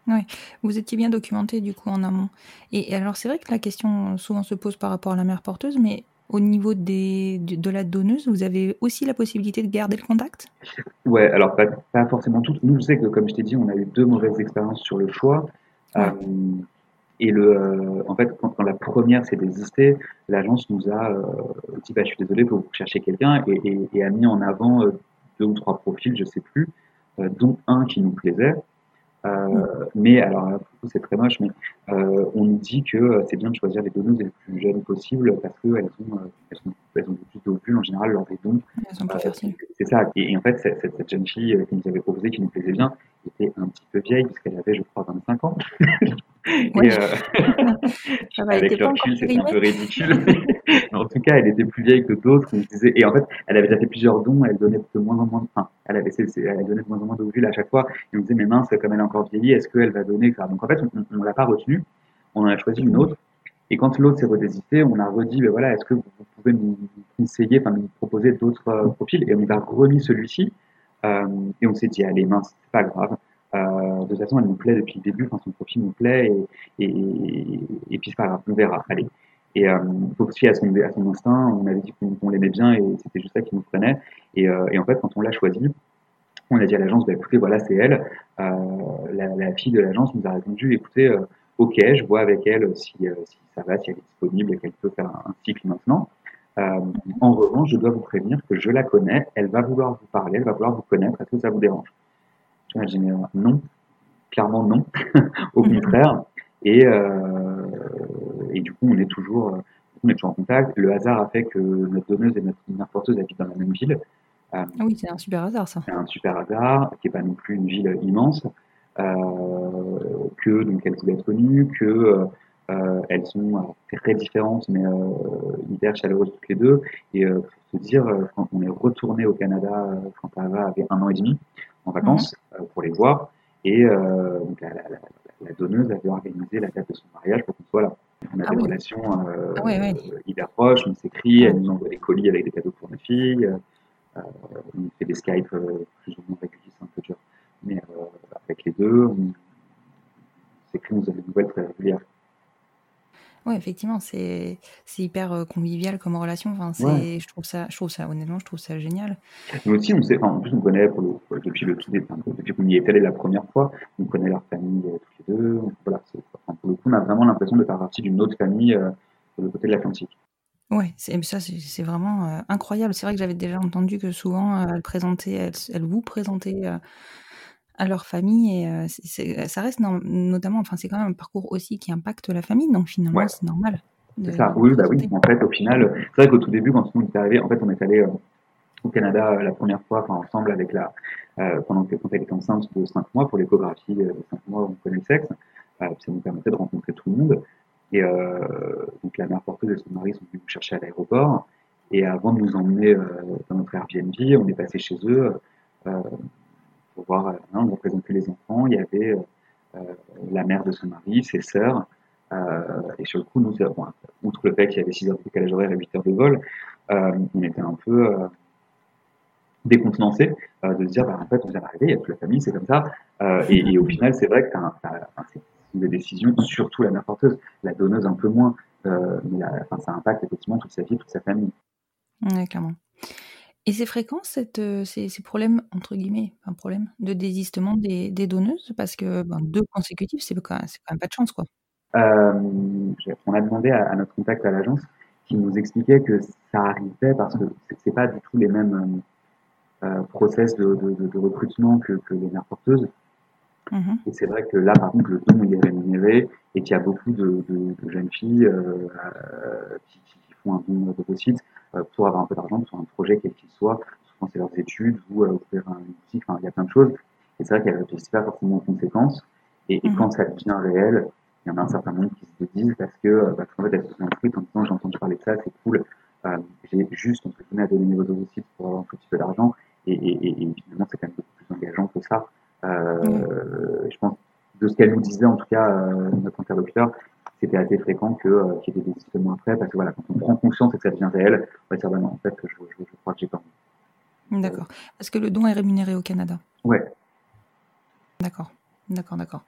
Oui, vous étiez bien documenté du coup en amont. Et, alors c'est vrai que la question souvent se pose par rapport à la mère porteuse, mais au niveau des, de, la donneuse, vous avez aussi la possibilité de garder le contact? Ouais, alors pas, forcément toutes. Nous, je sais que comme je t'ai dit, on a eu deux mauvaises expériences sur le choix. Euh, et le, euh, en fait, quand, la première s'est désistée, l'agence nous a euh, dit bah, Je suis désolé, vous chercher quelqu'un, et, et, et, a mis en avant euh, deux ou trois profils, je sais plus, dont un qui nous plaisait. mais alors, c'est très moche, mais on nous dit que c'est bien de choisir les donneuses les plus jeunes possibles parce qu'elles ont, elles ont, elles ont plus d'ovules en général lors des dons. C'est ça. Et, en fait, cette, cette, jeune fille qui nous avait proposé, qui nous plaisait bien, était un petit peu vieille, puisqu'elle avait, je crois, 25 ans. Euh, avec le recul, c'était un peu ridicule. en tout cas, elle était plus vieille que d'autres. Et en fait, elle avait déjà fait plusieurs dons. Elle donnait de moins en moins. Enfin, elle avait, elle donnait de moins en moins d'ovules à chaque fois. Et on disait, mais mince, comme elle est encore vieillie, est-ce qu'elle va donner Donc en fait, on ne l'a pas retenue. On en a choisi une autre. Et quand l'autre s'est redésisté, on a redit, ben voilà, est-ce que vous pouvez nous conseiller, enfin nous proposer d'autres euh, profils Et on a remis celui-ci. Euh, et on s'est dit, allez, mince, c'est pas grave. Euh, de toute façon, elle nous plaît depuis le début, enfin, son profil nous plaît, et, et, et puis c'est pas grave, on verra, allez. Et euh, faut aussi à son, à son instinct, on avait dit qu'on l'aimait bien et c'était juste ça qui nous prenait. Et, euh, et en fait, quand on l'a choisi, on a dit à l'agence, bah, écoutez, voilà, c'est elle. Euh, la, la, fille de l'agence nous a répondu, écoutez, euh, ok, je vois avec elle si, euh, si ça va, si elle est disponible et qu'elle peut faire un, un cycle maintenant. en revanche, je dois vous prévenir que je la connais, elle va vouloir vous parler, elle va vouloir vous connaître, est-ce que ça vous dérange? Non, clairement non, au contraire. Et, euh, et du coup, on est toujours, on est toujours en contact. Le hasard a fait que notre donneuse et notre porteuse habitent dans la même ville. Euh, ah oui, c'est un super hasard ça. C'est un super hasard, qui n'est pas non plus une ville immense, euh, que donc elle voulait être connue, que Euh, elles sont très différentes, mais euh, hyper chaleureuses toutes les deux. Et euh, pour te dire, euh, quand on est retourné au Canada euh, quand Ava avait un an et demi en vacances euh, pour les voir, et euh, donc la, la, la, la donneuse avait organisé la date de son mariage pour qu'on soit là. On a Ah des oui. relations euh, Ah ouais. hyper proches, on s'écrit, elle nous envoie des colis avec des cadeaux pour nos filles, euh, on fait des Skype euh, plus ou moins réguliers, c'est un peu dur. Mais euh, avec les deux, on s'écrit, on donne des nouvelles très régulières. Ouais, effectivement, c'est hyper euh, convivial comme relation. Enfin, Ouais. je trouve ça, je trouve ça, honnêtement, je trouve ça génial. Nous aussi, on sait, enfin, en plus, on connaît pour le, pour- depuis le tout début, enfin, depuis qu'on y est allé la première fois, on connaît leur famille euh, toutes les deux. Voilà, enfin, pour le coup, on a vraiment l'impression de faire partie d'une autre famille euh, de l'autre côté de l'Atlantique. C'est, ça, c'est vraiment euh, incroyable. C'est vrai que j'avais déjà entendu que souvent, euh, elles, elles vous présentaient euh, à leur famille et euh, c'est- ça reste no- notamment, enfin, c'est quand même un parcours aussi qui impacte la famille, donc finalement, Ouais. c'est normal. C'est ça, oui, bah oui. En fait, au final, euh, c'est vrai qu'au tout début, quand on est arrivé, en fait, on est allé euh, au Canada euh, la première fois, enfin, ensemble avec la, euh, pendant que, quand elle était enceinte de 5 mois pour l'échographie euh, de 5 mois on connaît le sexe. Euh, ça nous permettait de rencontrer tout le monde. Et euh, donc la mère porteuse et son mari sont venus nous chercher à l'aéroport. Et avant de nous emmener euh, dans notre Airbnb, on est passé chez eux euh, pour voir, euh, hein, on représentait les enfants. Il y avait euh, euh, la mère de son mari, ses sœurs. Euh, et sur le coup, nous, bon, outre le fait qu'il y avait 6 heures de décalage horaire et 8 heures de vol, euh, on était un peu euh, décontenancés euh, de se dire, bah, en fait, on vient d'arriver, il y a toute la famille, c'est comme ça. Euh, et, au final, c'est vrai que c'est des décisions, surtout la mère porteuse, la donneuse un peu moins, euh, mais ça impacte effectivement toute sa vie, toute sa famille. Ouais, clairement. Et c'est fréquent cette, euh, ces, ces problèmes, entre guillemets, un problème, de désistement des, des donneuses? Parce que ben, deux consécutifs, c'est quand, même- c'est quand même pas de chance, quoi. Euh, on a demandé à, à notre contact à l'agence qui nous expliquait que ça arrivait parce que c'est- pas du tout les mêmes euh, euh, process de, de, de, de recrutement que, que les mères porteuses. Mhm. Et c'est vrai que là, par contre, le don il est rémunéré et qu'il y a beaucoup de, jeunes filles euh, qui, qui font un don de sites euh, pour avoir un peu d'argent sur un projet quel qu'il soit. Souvent, c'est leurs études ou euh, ouvrir un boutique. Enfin, il y a plein de choses. Et c'est vrai qu'elles ne réfléchissent pas forcément aux conséquences. Et, et Mhm. quand ça devient réel, il y en a un certain nombre qui se disent parce que euh, parce qu'en fait, elles se sont inscrites en disant j'ai entendu parler de ça, c'est cool. Euh, j'ai juste entre guillemets à donner vos ovocytes pour avoir un petit peu d'argent. Et, et, finalement, c'est quand même beaucoup plus engageant que ça. Euh, Je pense de ce qu'elle nous disait, en tout cas, euh, notre interlocuteur, c'était assez fréquent que, euh, qu'il y ait des désistements après, parce que voilà, quand on prend conscience et que ça devient réel, on va dire, bah non, en fait, je, je, je crois que j'ai pas envie. D'accord. Parce que le don est rémunéré au Canada. Ouais. D'accord. D'accord, d'accord.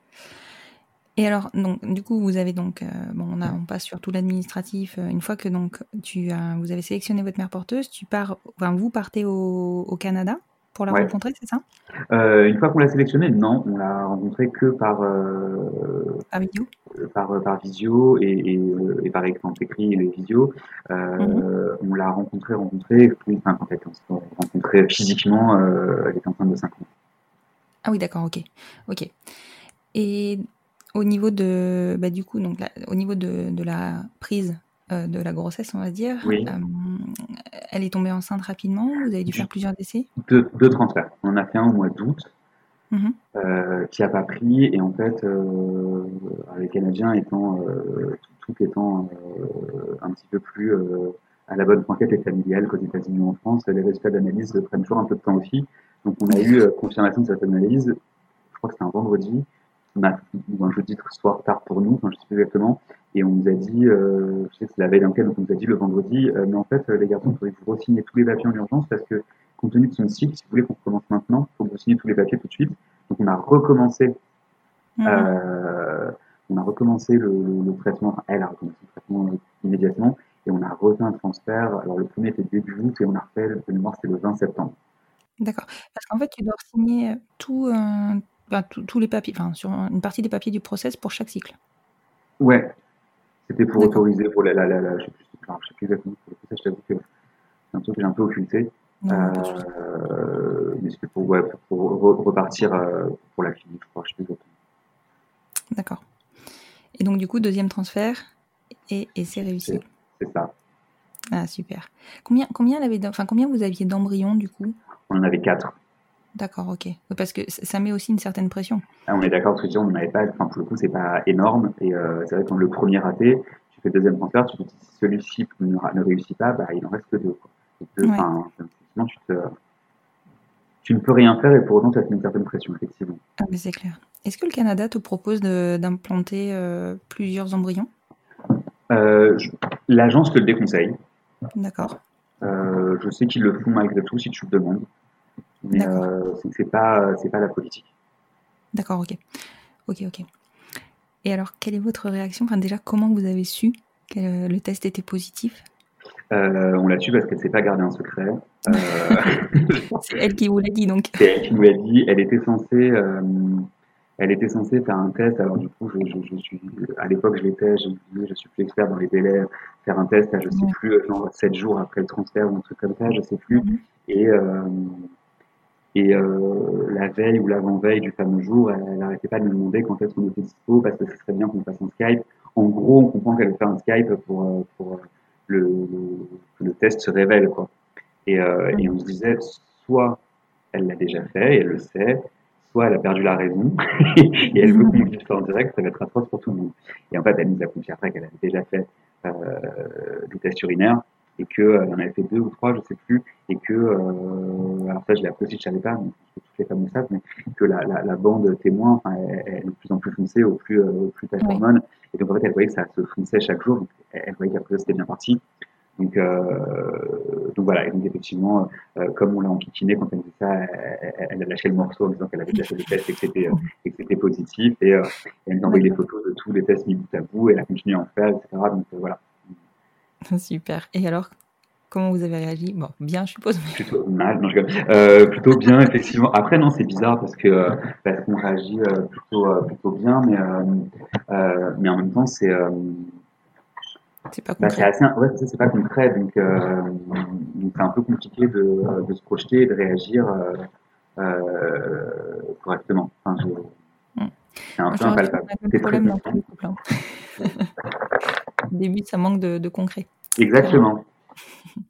Et alors, donc, du coup, vous avez donc, euh, bon, on, a, on passe sur tout l'administratif. Euh, Une fois que donc tu as, vous avez sélectionné votre mère porteuse, tu pars, enfin, vous partez au, au Canada pour la Ouais. rencontrer, c'est ça? Euh, une fois qu'on l'a sélectionné, non, on l'a rencontré que par, euh, Par vidéo? par, par visio et, et, euh, et par écran écrit et les visios. Euh, On l'a rencontré, rencontré, oui, enfin, quand elle était rencontré physiquement, euh, elle était enceinte de 5 ans. Ah oui, d'accord, ok, ok. Et au niveau de, bah, du coup, donc, la- au niveau de, de la prise euh, de la grossesse, on va dire, Oui. euh, elle est tombée enceinte rapidement. Vous avez dû faire plusieurs essais. Deux, deux transferts. On en a fait un au mois d'août. Mhm. euh, qui a pas pris et en fait euh, avec Canadien étant euh, tout, tout étant euh, un petit peu plus euh, à la bonne franquette et familiale qu'aux États-Unis ou en France, les résultats d'analyse prennent toujours un peu de temps aussi. Donc on a eu euh, confirmation de cette analyse, je crois que c'était un vendredi, ou un jeudi soir tard pour nous, enfin je sais plus exactement, et on nous a dit, euh, je sais que c'est la veille d'un donc on nous a dit le vendredi, euh, mais en fait euh, les garçons, il faudrait que vous re-signiez tous les papiers en urgence parce que compte tenu de son cycle, si vous voulez qu'on recommence maintenant, il faut que vous signiez tous les papiers tout de suite. Donc on a recommencé, euh, on a recommencé le, le, le traitement, elle a recommencé le traitement immédiatement, et on a refait un transfert. Alors le premier était début août et on a refait, de mémoire, c'était le 20 septembre. D'accord. Parce qu'en fait, tu dois signer tout, euh, tout- tous les papiers, enfin, sur une partie des papiers du process pour chaque cycle. Ouais, c'était pour autoriser pour la, la, la, la je sais plus, enfin, je sais plus exactement pour le je t'avoue que c'est un truc que j'ai un peu occulté. Non. Euh, mais c'était pour, ouais, pour, pour re- repartir euh, pour la clinique, je crois, je sais plus exactement. D'accord. Et donc, du coup, deuxième transfert, et, et c'est réussi. C'est ça. Ah, super. Combien, combien, elle avait d'em- enfin, combien vous aviez d'embryons, du coup? On en avait quatre. D'accord, ok. Parce que ça met aussi une certaine pression. Ah, on est d'accord, parce que on n'en avait pas, enfin, pour le coup, c'est pas énorme. Et euh, c'est vrai que quand le premier raté, tu fais le deuxième transfert, tu te dis si celui-ci ne, ne, réussit pas, bah, il en reste que deux. Quoi. deux ouais. tu, te, tu ne peux rien faire et pour autant, ça te met une certaine pression, effectivement. Ah, mais c'est clair. Est-ce que le Canada te propose d'implanter euh, plusieurs embryons? Euh, L'agence te le déconseille. D'accord. Je sais qu'ils le font malgré tout si tu le demandes. Mais euh, c'est pas, c'est pas la politique. D'accord, ok. Ok, ok. Et alors, quelle est votre réaction? Enfin, déjà, comment vous avez su que le test était positif? Euh, On l'a su parce qu'elle ne s'est pas gardée un secret. Euh... c'est elle qui vous l'a dit, donc. C'est elle qui nous l'a dit. Elle était censée, euh, elle était censée faire un test. Alors du coup, je, je, je suis, à l'époque, je l'étais. Je, je suis plus expert dans les délais. Faire un test, à, je sais ouais. plus, genre 7 jours après le transfert ou un truc comme ça, je sais plus. Mm -hmm. Et et euh, la veille ou l'avant-veille du fameux jour, elle n'arrêtait pas de me demander quand est-ce qu'on était dispo, parce que ce serait bien qu'on fasse un Skype. En gros, on comprend qu'elle veut faire un Skype pour, pour le, le, le test se révèle. Quoi. Et, euh, et on se disait, soit elle l'a déjà fait et elle le sait, soit elle a perdu la raison et elle veut qu'on dise ça en direct, ça va être atroce pour tout le monde. Et en fait, elle nous a confié après qu'elle avait déjà fait euh, des tests urinaires et qu'elle euh, en avait fait deux ou trois, je sais plus, et que, euh, alors ça je l'ai appris aussi, je savais pas, mais toutes les femmes le savent, mais que la, la, la bande témoin, enfin, elle, elle, est de plus en plus foncée au plus, euh, au plus oui. et donc en fait elle voyait que ça se fonçait chaque jour, donc elle, elle voyait qu'après c'était bien parti. Donc, euh, donc voilà, et donc effectivement, euh, comme on l'a enquiquiné quand elle disait ça, elle, elle, a lâché le morceau en disant qu'elle avait déjà fait des tests et que c'était, et que c'était positif, et, elle nous a envoyé des photos de tous les tests mis bout à bout, et elle a continué à en faire, etc. Donc voilà. Super. Et alors, comment vous avez réagi? Bon, bien, je suppose. Mais... Plutôt mal, non, je euh, Plutôt bien, effectivement. Après, non, c'est bizarre parce que parce qu'on réagit euh, plutôt euh, plutôt bien, mais euh, mais en même temps, c'est c'est pas concret. Bah, c'est assez, ouais, c'est pas concret, donc donc c'est un peu compliqué de, de se projeter et de réagir correctement. Enfin, je, c'est un peu impalpable. C'est problème dans tous les couples. Hein. Au début, ça manque de, de concret. Exactement.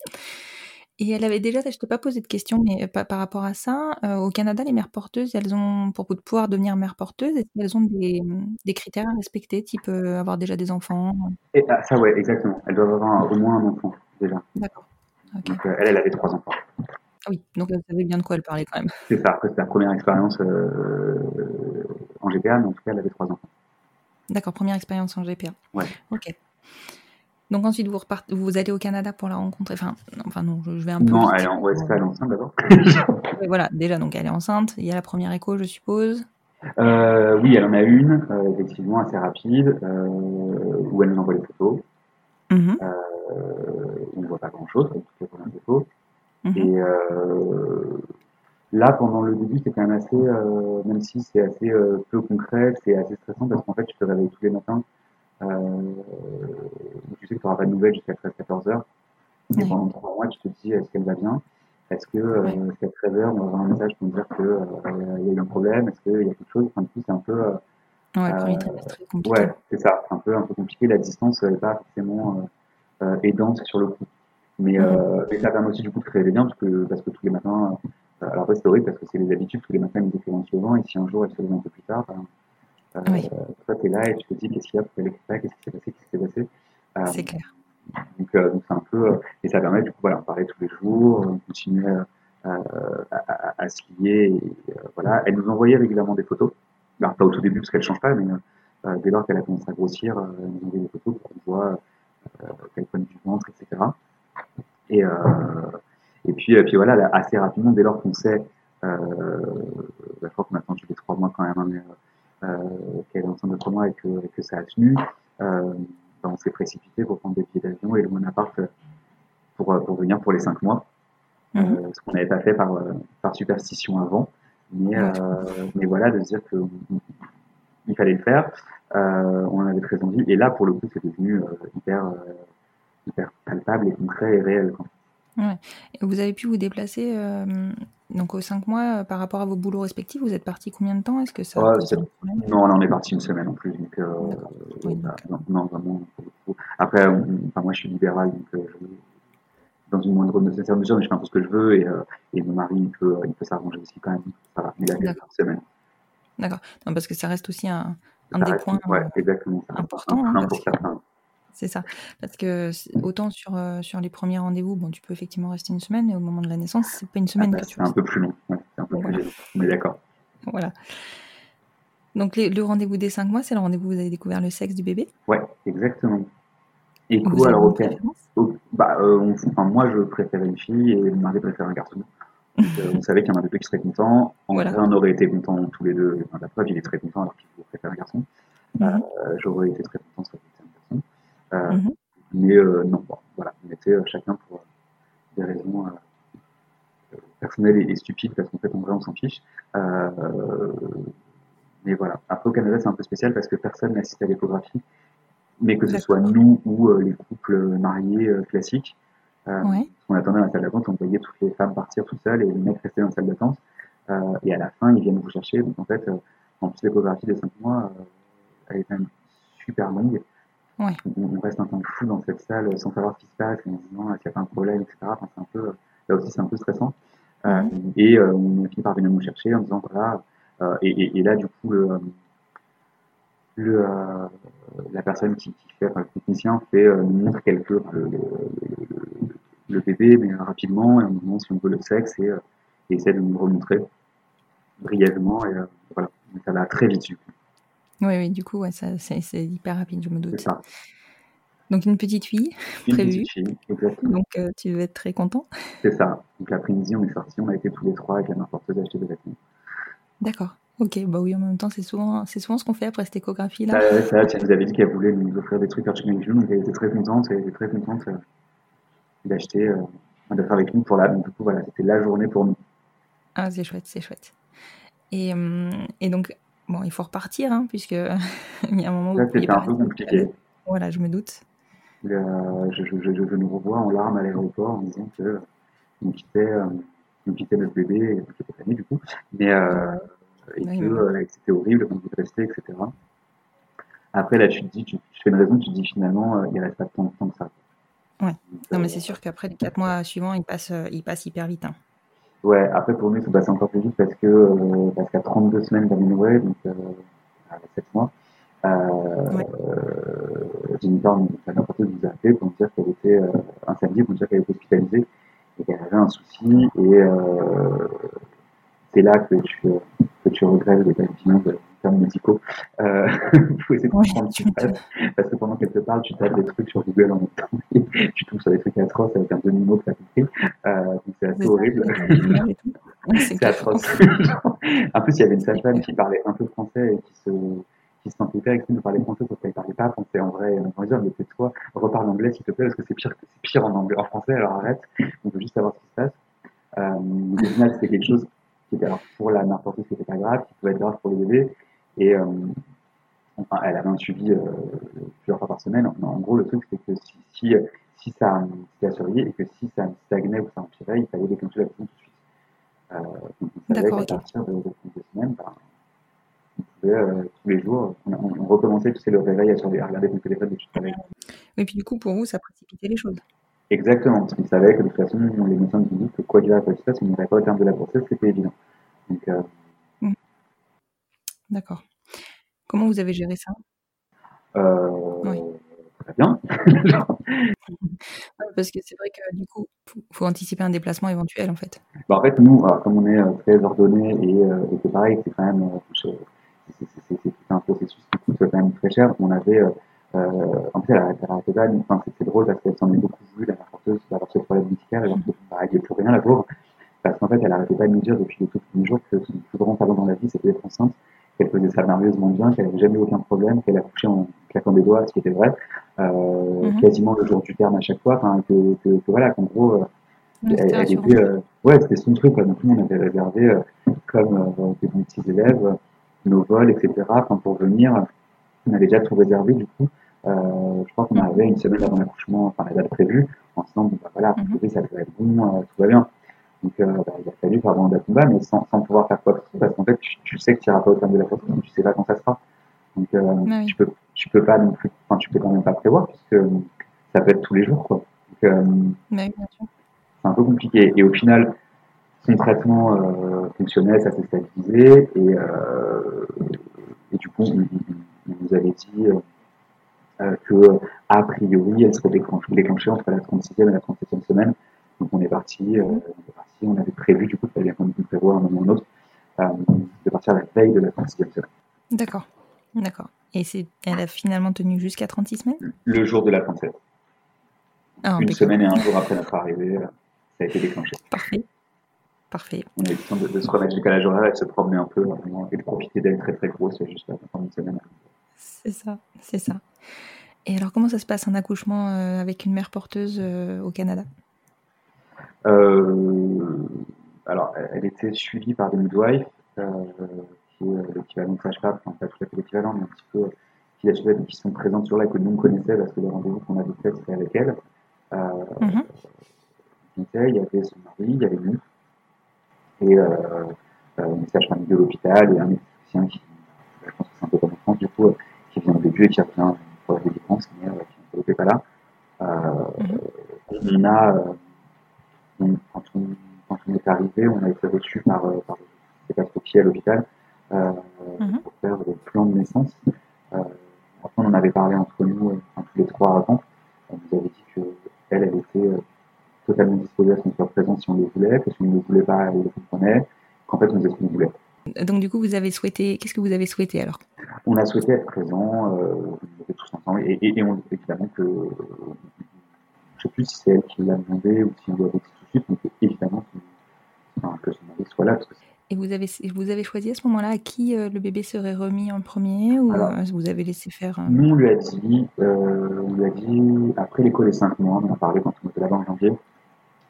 Et elle avait déjà, je ne t'ai pas posé de question, mais par, par rapport à ça, euh, au Canada, les mères porteuses, elles ont, pour pouvoir devenir mères porteuses, est-ce qu'elles ont des, des, critères à respecter, type euh, avoir déjà des enfants? Et, ah, Ça, ouais, exactement. Elles doivent avoir un, au moins un enfant, déjà. D'accord. Okay. Donc, euh, elle, elle avait trois enfants. Ah oui, donc elle savait bien de quoi elle parlait quand même. C'est ça, c'était la première expérience en GPA, mais en tout cas, elle avait trois enfants. D'accord, première expérience en GPA. Ouais. Ok. Donc ensuite, vous, repartez, vous allez au Canada pour la rencontrer. Enfin, non, enfin non, je, je vais un peu. Non, elle est, en, ouais, elle est enceinte d'abord. voilà, déjà, donc elle est enceinte. Il y a la première écho, je suppose. Euh, oui, elle en a une, euh, effectivement, assez rapide, euh, où elle nous envoie les photos. Mm -hmm. on ne voit pas grand-chose, comme toutes les premières photos. Mm -hmm. Et là, pendant le début, c'est quand même assez, même si c'est assez peu concret, c'est assez stressant parce qu'en fait, tu te réveilles tous les matins. Tu sais que tu n'auras pas de nouvelles jusqu'à 13-14 heures. Et pendant trois mois, tu te dis, est-ce qu'elle va bien? Est-ce que ouais. jusqu'à 13 heures, on va avoir un message pour nous dire qu'il euh, y a eu un problème? Est-ce qu'il y a quelque chose? Enfin, du coup, c'est un peu. Euh, ouais, très compliqué. Ouais, c'est ça. C'est un peu, un peu compliqué. La distance n'est pas forcément euh, aidante sur le coup. Mais, mais, ça permet aussi du coup de se réveiller bien parce que, parce que tous les matins. alors, c'est horrible parce que c'est les habitudes. Tous les matins, ils écrivent en se levant. Et si un jour, elle se lève un peu plus tard, ben, euh, oui. toi, tu es là et tu te dis qu'est-ce qu'il y a, pourquoi elle écrit pas, qu'est-ce qui s'est passé, qu'est-ce qui s'est passé? c'est clair. Donc, euh, donc c'est un peu, et ça permet du coup, voilà, on parlait tous les jours, on continuait à, à, à, se lier, et, voilà. Elle nous envoyait régulièrement des photos, alors, pas au tout début parce qu'elle change pas, mais euh, dès lors qu'elle a commencé à grossir, elle nous envoyait des photos pour qu'on voit quel point du ventre, etc. Et, et puis, et puis voilà, assez rapidement, dès lors qu'on sait, je crois qu'on a attendu les trois mois quand même, hein, qu'elle est enceinte de trois mois et que, et que ça a tenu on s'est précipité pour prendre des billets d'avion et louer un appart pour, pour venir pour les cinq mois. Mmh. Euh, ce qu'on n'avait pas fait par, par superstition avant. Mais, euh, mais voilà, de se dire qu'il fallait le faire. Euh, on en avait très envie. Et là, pour le coup, c'est devenu hyper, hyper palpable et concret et réel. Ouais. Et vous avez pu vous déplacer euh, donc aux cinq mois euh, par rapport à vos boulots respectifs. Vous êtes parti combien de temps? Est-ce que ça ouais, Non, on en est parti une semaine en plus. Donc, euh, oui, bah, non, non, vraiment. Après, on, enfin, moi, je suis libéral, donc je, dans une moindre nécessaire mesure, mais je fais un peu ce que je veux et, et mon mari, il peut, il peut s'arranger aussi quand même. Ça va, D'accord. quelques semaines. D'accord. Parce que ça reste aussi un, un des reste- points. ouais, euh, exactement. ça reste important, un hein, parce que-. C'est ça. Parce que autant sur, euh, sur les premiers rendez-vous, bon, tu peux effectivement rester une semaine, et au moment de la naissance, c'est pas une Ah semaine bah, que tu c'est un peu plus long. Ouais, c'est un peu Voilà. plus long. On est d'accord. Voilà. Donc, les- le rendez-vous des 5 mois, c'est le rendez-vous où vous avez découvert le sexe du bébé. Ouais, exactement. Et Vous coup, alors, une ok. préférence? Au- bah, euh, on- enfin, moi, je préférais une fille et mon mari préfère un garçon. Donc, euh, on savait qu'il y en avait deux qui seraient contents. En Voilà. vrai, on aurait été contents tous les deux. Enfin, la preuve, il est très content alors qu'il préfère un garçon. Mhm. Euh, J'aurais été très content ça Euh, Mhm. Mais euh, non, bon, voilà, on était euh, chacun pour des raisons personnelles et, et stupides parce qu'en fait, en vrai, on s'en fiche. Mais voilà. Après, au Canada, c'est un peu spécial parce que personne n'assiste à l'échographie, mais que ce soit nous ou les couples mariés classiques. Euh, Ouais. On attendait à la salle d'attente, on voyait toutes les femmes partir toutes seules et les mecs rester dans la salle d'attente. Euh, et à la fin, ils viennent vous chercher. Donc en fait, euh, en plus, l'échographie des 5 mois, elle est quand même super longue. Ouais. On, reste un temps fou dans cette salle sans savoir ce qui se passe, en se disant est-ce qu'il n'y a pas un problème, etc. Enfin, c'est un peu, là aussi, c'est un peu stressant. Euh, et euh, on finit par venir nous chercher en disant voilà. euh, et, et, et là, du coup, le, le, euh, la personne qui, qui fait, enfin, le technicien fait euh, nous montre quelques enfin, le, le, le- le bébé, mais rapidement, et on nous demande si on veut le sexe et, euh, et essaie de nous le remontrer brièvement. Et euh, voilà, Donc, ça va très vite. du coup. Oui, oui, du coup, ouais, ça, c'est c'est hyper rapide, je me C'est doute. ça. Donc, une petite fille, Une Prévu. petite fille, exactement. donc euh, tu devais être très content. C'est ça. Donc l'après-midi, on est sortis, on a été tous les trois avec la main porteuse acheter des vêtements. D'accord. Ok, bah oui, en même temps, c'est souvent, c'est souvent ce qu'on fait après cette échographie-là. Euh, ouais, c'est là, elle nous avait dit qu'elle voulait nous offrir des trucs Archie June, donc elle était très contente, elle était très contente euh, d'acheter, euh, d'être avec nous pour la. Donc du coup, voilà, c'était la journée pour nous. Ah, c'est chouette, c'est chouette. Et, hum, et donc, bon, il faut repartir, hein, puisque il y a un moment où Là, c'était un peu compliqué. Voilà, je me doute. Le- je, je, je, je nous revois en larmes à l'aéroport en disant que on quittait, euh, on quittait notre bébé, pas né, du coup, mais euh, et Oui, que oui. euh, c'était horrible quand vous restez, etc. Après, là, tu te dis, tu, tu fais une raison, tu te dis finalement, il reste pas tant de temps que ça. Ouais. Donc, Non, euh, mais c'est sûr qu'après les quatre mois suivants, ils passent, ils passent hyper vite. hein. Ouais, après pour nous, il faut passer encore plus vite parce que euh, parce qu'à 32 semaines d'aménorrhée, donc euh, à 7 mois, euh, Ouais. euh, Jennifer, enfin, n'importe qui nous a appelé pour nous dire qu'elle était euh, un samedi pour nous dire qu'elle était hospitalisée et qu'elle avait un souci et euh, c'est là que tu que tu regrettes de ta de termes médicaux. Euh, faut essayer de Ouais, comprendre ce qui se passe parce que pendant qu'elle te parle, tu tapes des trucs sur Google en même temps et tu tombes sur des trucs atroces avec un demi-mot que tu as compris. Euh, donc c'est assez horrible. les c'est atroce. en plus, il y avait une sage-femme qui parlait un peu français et qui se, qui se sentait hyper excitée de parler français parce qu'elle parlait pas français en vrai. On va dire, mais tais-toi, reparle anglais s'il te plaît parce que c'est pire, c'est pire en anglais, en français, alors arrête. On veut juste savoir ce qui se passe. Euh, au final, c'était quelque chose qui était, alors, pour la mère porteuse, qui était pas grave, qui pouvait être grave pour le bébé. Et, euh, enfin, elle avait un suivi, euh, plusieurs fois par semaine. En, en gros, le truc, c'est que si, si, si ça, si ça surveillait et que si ça stagnait ou ça empirait, il fallait déclencher la prison tout de suite. Euh, donc on savait qu'à partir de, de 32 semaines, on pouvait euh, tous les jours, on, on, recommençait, tu sais, le réveil à, surveiller- à regarder ton téléphone tu te réveilles. Et puis du coup, pour vous, ça précipitait les choses. Exactement, parce qu'on savait que de toute façon, les médecins nous disaient que quoi qu'il arrive, quoi qu'il se passe, on n'irait pas au terme de la grossesse, c'était évident. Donc, euh, D'accord. Comment vous avez géré ça? Euh, Oui. très bien. Parce que c'est vrai que du coup, faut, faut anticiper un déplacement éventuel en fait. Bah, en fait, nous, comme on est euh, très ordonné et, euh, et c'est pareil, c'est quand même euh, c'est un processus qui coûte quand même très cher. On avait, euh, en fait, elle arrêtait pas. Enfin, c'est c'est drôle parce qu'elle s'en est beaucoup voulu, la porteuse, d'avoir ce problème médical, alors que bah, elle n'y plus rien, la pauvre. Parce qu'en fait, elle arrêtait pas de nous dire depuis les tout premiers jours que son plus grand talent dans la vie, c'était d'être enceinte, qu'elle faisait ça merveilleusement bien, qu'elle n'avait jamais eu aucun problème, qu'elle accouchait en claquant des doigts, ce qui était vrai, euh, Mhm. quasiment le jour du terme à chaque fois, enfin, que, que, que voilà, qu'en gros, euh, elle, était, euh, ouais, c'était son truc, quoi. Donc, nous, on avait réservé, comme des bons petits élèves, nos vols, etc. Enfin, pour venir, on avait déjà tout réservé, du coup. Je crois qu'on Mhm. arrivait une semaine avant l'accouchement, enfin, la date prévue, en se disant, bon, bah, voilà, Mhm. ça devrait être bon, tout va bien. Donc, euh, bah, il a fallu faire date combat, mais sans, sans pouvoir faire quoi que ce soit, parce qu'en fait, tu, tu sais que tu n'iras pas au terme de la donc tu sais pas quand ça sera. Donc, euh, Ah oui. tu peux, tu peux pas non plus, enfin, tu peux quand même pas prévoir, puisque euh, ça peut être tous les jours, quoi. Donc, euh, oui, c'est un peu compliqué. Et au final, son traitement fonctionnait, ça s'est stabilisé et, et, du coup, on, on nous avait dit que a priori, elle serait déclenchée entre la 36e et la 37e semaine. Donc on est parti, on est parti, on avait prévu, du coup, il fallait qu'on prévoit un moment ou un autre, de partir à la veille de la 36e semaine. D'accord, d'accord. Et elle a finalement tenu jusqu'à 36 semaines? Le jour de la 37. Ah, Une semaine et un jour après notre arrivée, ça a été déclenché. Parfait. Parfait. On a eu le temps de, de se remettre du calage horaire et de se promener un peu et de profiter d'elle très très grosse juste pendant une semaine. C'est ça, c'est ça. Et alors, comment ça se passe un accouchement euh, avec une mère porteuse euh, au Canada? euh, Alors, elle était suivie par des midwives, qui est l'équivalent de sage-femme, enfin pas tout à fait l'équivalent, mais un petit peu qui, qui sont présentes sur là que nous on connaissait parce que les rendez-vous qu'on avait fait c'était avec elle. Mm-hmm. Il y avait son mari, il y avait nous, et euh, une sage-femme de l'hôpital et un médecin qui, je pense que c'est un peu comme en France, du coup, qui vient au début et qui revient pour la délivrance, mais euh, qui n'était pas là. Euh, on a, on, quand, on, quand, on, est arrivé, on a été reçu par, par sais pas trop qui à l'hôpital pour faire le plan de naissance. après, on en avait parlé entre nous, enfin, tous les trois avant. On nous avait dit qu'elle, elle était totalement disposée à ce qu'on soit présent si on le voulait, que si on ne le voulait pas, elle le comprenait, qu'en fait on faisait ce qu'on voulait. Donc du coup, vous avez souhaité, qu'est-ce que vous avez souhaité alors? On a souhaité être présent, euh, on était tous ensemble, et, et, et on, évidemment que, je ne sais plus si c'est elle qui l'a demandé ou si on lui avait dit mais évidemment que, enfin, que son mari soit là. Parce que et vous avez, vous avez choisi à ce moment-là à qui euh, le bébé serait remis en premier ou Alors, euh, vous avez laissé faire euh... Nous, on lui a dit, euh, on lui a dit après l'école des 5 mois, on en a parlé quand on était là-bas en janvier,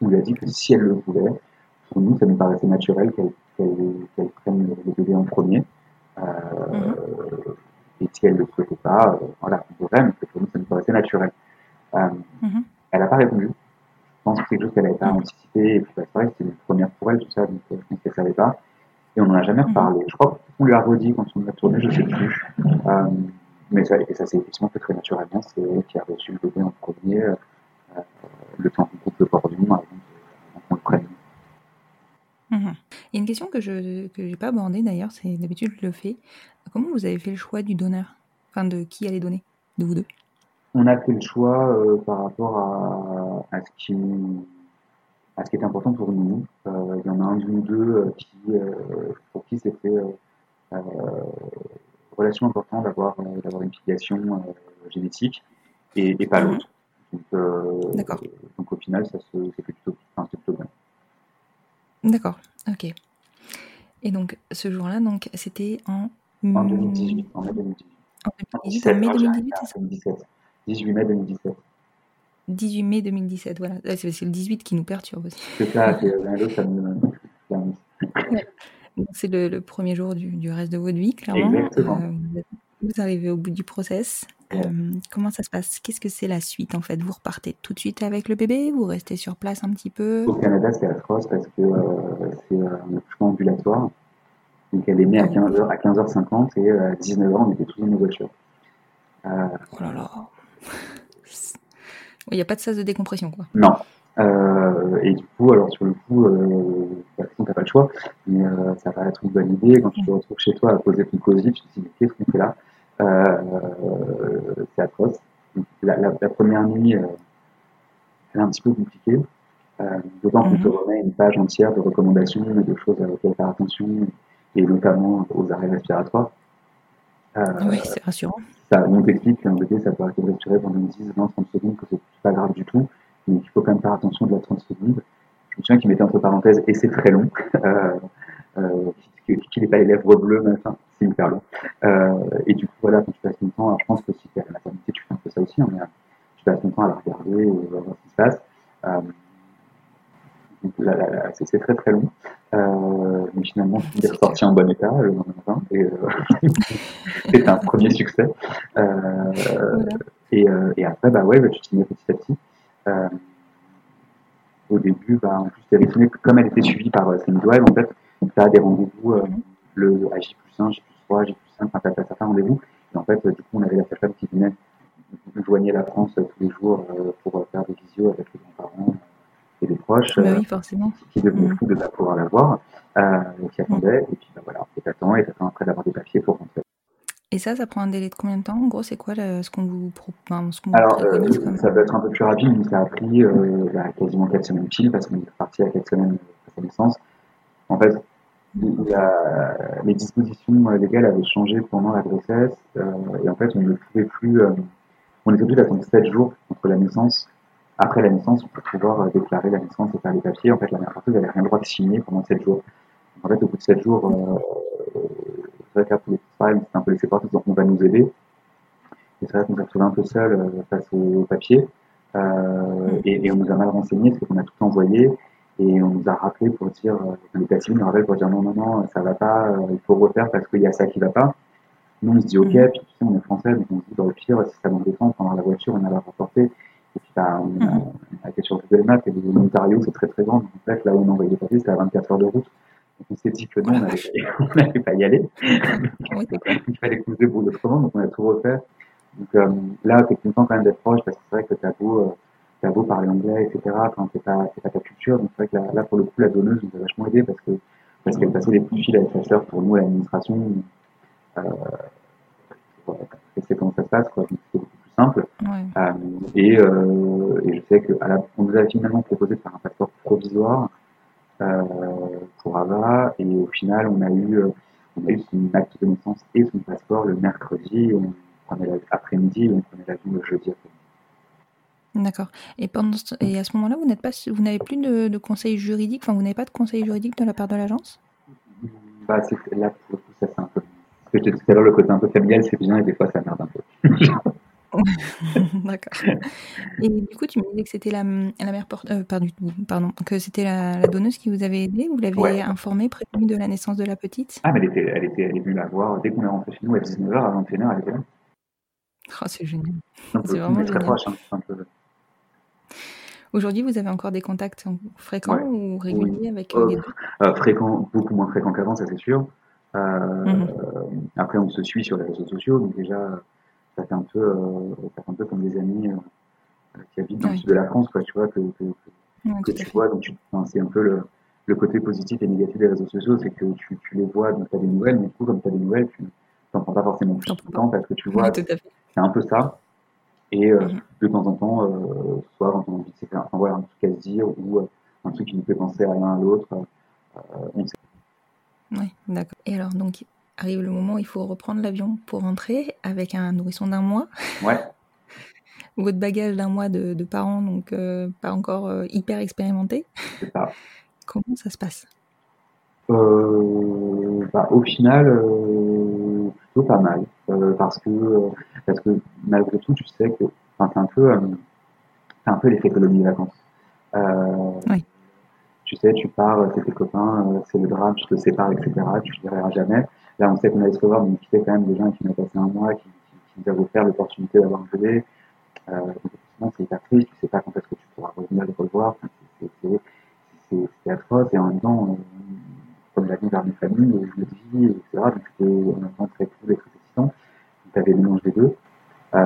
on lui a dit que si elle le voulait, pour nous, ça nous paraissait naturel qu'elle qu qu prenne le bébé en premier. Euh, mm-hmm. Et si elle ne le souhaitait pas, voilà, on devrait, mais pour nous, ça nous paraissait naturel. Mm-hmm. Elle n'a pas répondu. Je pense que c'est quelque chose qu'elle n'avait pas anticipé. Et puis, bah, c'est vrai, c'était une première pour elle, tout ça, donc je pense qu'elle ne savait pas. Et on n'en a jamais reparlé. Je crois qu'on lui a redit quand on a tourné, je ne sais plus. Euh, mais ça, et ça s'est effectivement fait très naturellement. C'est elle qui a reçu le bébé en premier, euh, le temps qu'on coupe le cordon avant qu'on le prenne. Mmh. Il y a une question que je n'ai pas abordée d'ailleurs, c'est d'habitude je le fais. Comment vous avez fait le choix du donneur? Enfin, de qui allait donner? De vous deux? On a fait le choix euh, par rapport à, à ce qui à ce qui est important pour nous. Euh, il y en a un ou deux euh, qui, euh, pour qui c'était relation important d'avoir d'avoir une filiation génétique et, et pas l'autre. Donc, donc, au final, ça se fait plutôt, enfin, plutôt bien. D'accord, ok. Et donc ce jour-là, donc c'était en... En 2018, en mai 2018. En 2018, en mai 2018, c'est ça? 2017. 18 mai 2017. 18 mai 2017, voilà. C'est le 18 qui nous perturbe aussi. C'est ça. C'est le, le, premier jour du, du, reste de votre vie, clairement. Exactement. Euh, vous arrivez au bout du process. Ouais. Euh, comment ça se passe? Qu'est-ce que c'est la suite en fait? Vous repartez tout de suite avec le bébé? Vous restez sur place un petit peu? Au Canada, c'est atroce parce que euh, c'est un accouchement ambulatoire. Donc elle est née à 15h, à 15h50 et à 19h, on était tous dans nos voitures. oh là là il n'y a pas de sas de décompression, quoi. Non. Euh, et du coup, alors sur le coup, euh, bah, t'as pas le choix, mais euh, ça va être une bonne idée. Quand tu te retrouves chez toi à poser ton cosy, tu te dis, qu'est-ce qu'on fait là? Euh, C'est atroce. La, la, la, première nuit, elle est un petit peu compliquée. D'autant qu'on mm -hmm. te remet une page entière de recommandations et de choses à faire attention, et notamment aux arrêts respiratoires. Euh, oui, c'est rassurant. Ça, on t'explique qu'un bébé, ça peut arrêter de respirer pendant 10, 20, 30 secondes, que c'est pas grave du tout, mais qu'il faut quand même faire attention de la 30 secondes. Je me souviens qu'il mettait entre parenthèses, et c'est très long, euh, euh, qu'il n'ait pas les lèvres bleues, mais enfin, c'est hyper long. Euh, et du coup, voilà, quand tu passes ton temps, alors je pense que si tu es à la maternité, tu fais un peu ça aussi, hein, mais tu passes ton temps à la regarder et à voir ce qui se passe. Euh, c'est très très long. Euh, mais finalement, il est ressorti en bon état le lendemain. Et euh, c'est un premier succès. Euh, voilà. et, et, après, bah ouais, bah, tu t'y mets petit à petit. au début, bah, en plus, Erythrée, comme elle était suivie par ses midwives, en fait, tu as des rendez-vous, le à J plus 1, J plus 3, J plus 5, enfin, tu as certains rendez-vous. Et en fait, du coup, on avait la sage qui venait joignait la France tous les jours pour faire des visios avec les grands-parents et les proches Bah euh, oui, forcément. qui devenaient Mhm. fous de ne pas pouvoir l'avoir, euh, qui attendaient, et puis bah, voilà, et t'attends, et t'attends après d'avoir des papiers pour rentrer. Et ça, ça prend un délai de combien de temps? En gros, c'est quoi le- ce qu'on vous, pro- enfin, ce qu'on vous Alors, euh, ça peut être un peu plus rapide, mais ça a pris euh, bah, quasiment 4 semaines pile, parce qu'on est parti à 4 semaines après sa naissance. En fait, il y a- les dispositions légales avaient changé pendant la grossesse, euh, et en fait, on ne pouvait plus, on était obligé d'attendre 7 jours entre la naissance. Après la naissance, pour pouvoir euh, déclarer la naissance et faire les papiers. En fait, la mère porteuse n'avait rien le droit de signer pendant 7 jours. En fait, au bout de 7 jours, euh, qu'après, pareil, on s'est un peu laissé partir, donc on va nous aider. Et c'est vrai qu'on s'est retrouvé un peu seul euh, face aux papiers. Euh, et, et on nous a mal renseigné, c'est qu'on a tout envoyé. Et on nous a rappelé pour dire, l'état civil nous rappelle pour dire non, non, non, ça va pas, il faut refaire parce qu'il y a ça qui va pas. Nous, on se dit ok, Mhm. puis tu sais, on est français, donc on se dit, dans le pire, si ça nous défend, on prendra la voiture, on a la rapporter. On, a, on a été sur Google Maps et l'Ontario, c'est très très grand. Donc, en fait, là où on envoyait les papiers, c'était à 24 heures de route. Donc, on s'est dit que non, on n'allait pas y aller. C'est il fallait qu'on se débrouille autrement, donc on a tout refait. Donc euh, là, t'es content quand même d'être proche parce que c'est vrai que t'as beau, euh, t'as beau parler anglais, etc. Quand c'est pas, c'est pas ta culture, donc c'est vrai que là, là, pour le coup, la donneuse nous a vachement aidé parce que parce qu'elle passait des coups de fil avec sa sœur pour nous à l'administration. Euh, essayer comment ça se passe, quoi. Donc simple. Ouais. Euh, et, euh, et je sais que à la, on nous a finalement proposé de faire un passeport provisoire euh, pour Ava, et au final, on a eu, on a eu son acte de naissance et son passeport le mercredi, et on prenait l'après-midi, et on prenait l'avion le jeudi après. D'accord. Et, pendant ce- et à ce moment-là, vous n'êtes pas, vous n'avez plus de, de conseil juridique, enfin, vous n'avez pas de conseil juridique de la part de l'agence? Bah, là, pour le coup, ça c'est un peu. Ce que je te disais tout à l'heure, le côté un peu familial, c'est bien, et des fois, ça merde un peu. D'accord. Et du coup, tu me disais que c'était la, la mère porte, euh, pardon, pardon, que c'était la, la donneuse qui vous avait aidé. Vous l'avez Ouais. informée, prévenue de la naissance de la petite? Ah, mais elle était, elle était, elle est venue la voir dès qu'on est rentré chez nous à 19h, à 21h, elle était là. Oh, c'est génial. C'est on vraiment très génial. proche, hein, peu. Aujourd'hui, vous avez encore des contacts en- fréquents Ouais. ou réguliers Oui. avec euh, Euh, les deux euh, fréquent, beaucoup moins fréquent qu'avant, ça c'est sûr. Euh, Mhm. Après, on se suit sur les réseaux sociaux, donc déjà, ça fait un peu, euh, ça fait un peu comme des amis euh, qui habitent dans le Oui. sud de la France, quoi, tu vois, que, que, tu fait. vois. Donc, enfin, c'est un peu le, le côté positif et négatif des réseaux sociaux, c'est que tu, tu les vois, donc tu as des nouvelles, mais du coup, comme tu as des nouvelles, tu n'en prends pas forcément plus le prends temps parce que tu vois, Oui, c'est un peu ça. Et euh, Mhm. de temps en temps, euh, soit quand on a envie de enfin, voilà, un truc à se dire ou euh, un truc qui nous fait penser à l'un à l'autre, on sait. Oui, d'accord. Et alors, donc, arrive le moment où il faut reprendre l'avion pour rentrer avec un nourrisson d'un mois, Ouais, votre bagage d'un mois de, de parents, donc euh, pas encore euh, hyper expérimenté. ça. Comment ça se passe? Euh, bah, au final, plutôt pas mal, parce que parce que malgré tout, tu sais que, c'est un peu, un peu l'effet colonie de vacances. Oui. Tu sais, tu pars, c'est tes copains, c'est le drame, tu te sépares, etc. Tu ne verras jamais. Là, on sait qu'on allait se revoir, mais tu sais quand même des gens qui ont passé un mois, qui, qui, qui nous avaient offert l'opportunité d'avoir un bébé. Euh, donc, c'est hyper triste. Tu sais pas quand est-ce que tu pourras revenir le revoir. C'est- atroce et en même temps, euh, comme l'avenir vers mes familles, je le dis, etc. Donc c'était en même temps très cool et très excitant. Donc t'avais le mélange des deux. Euh,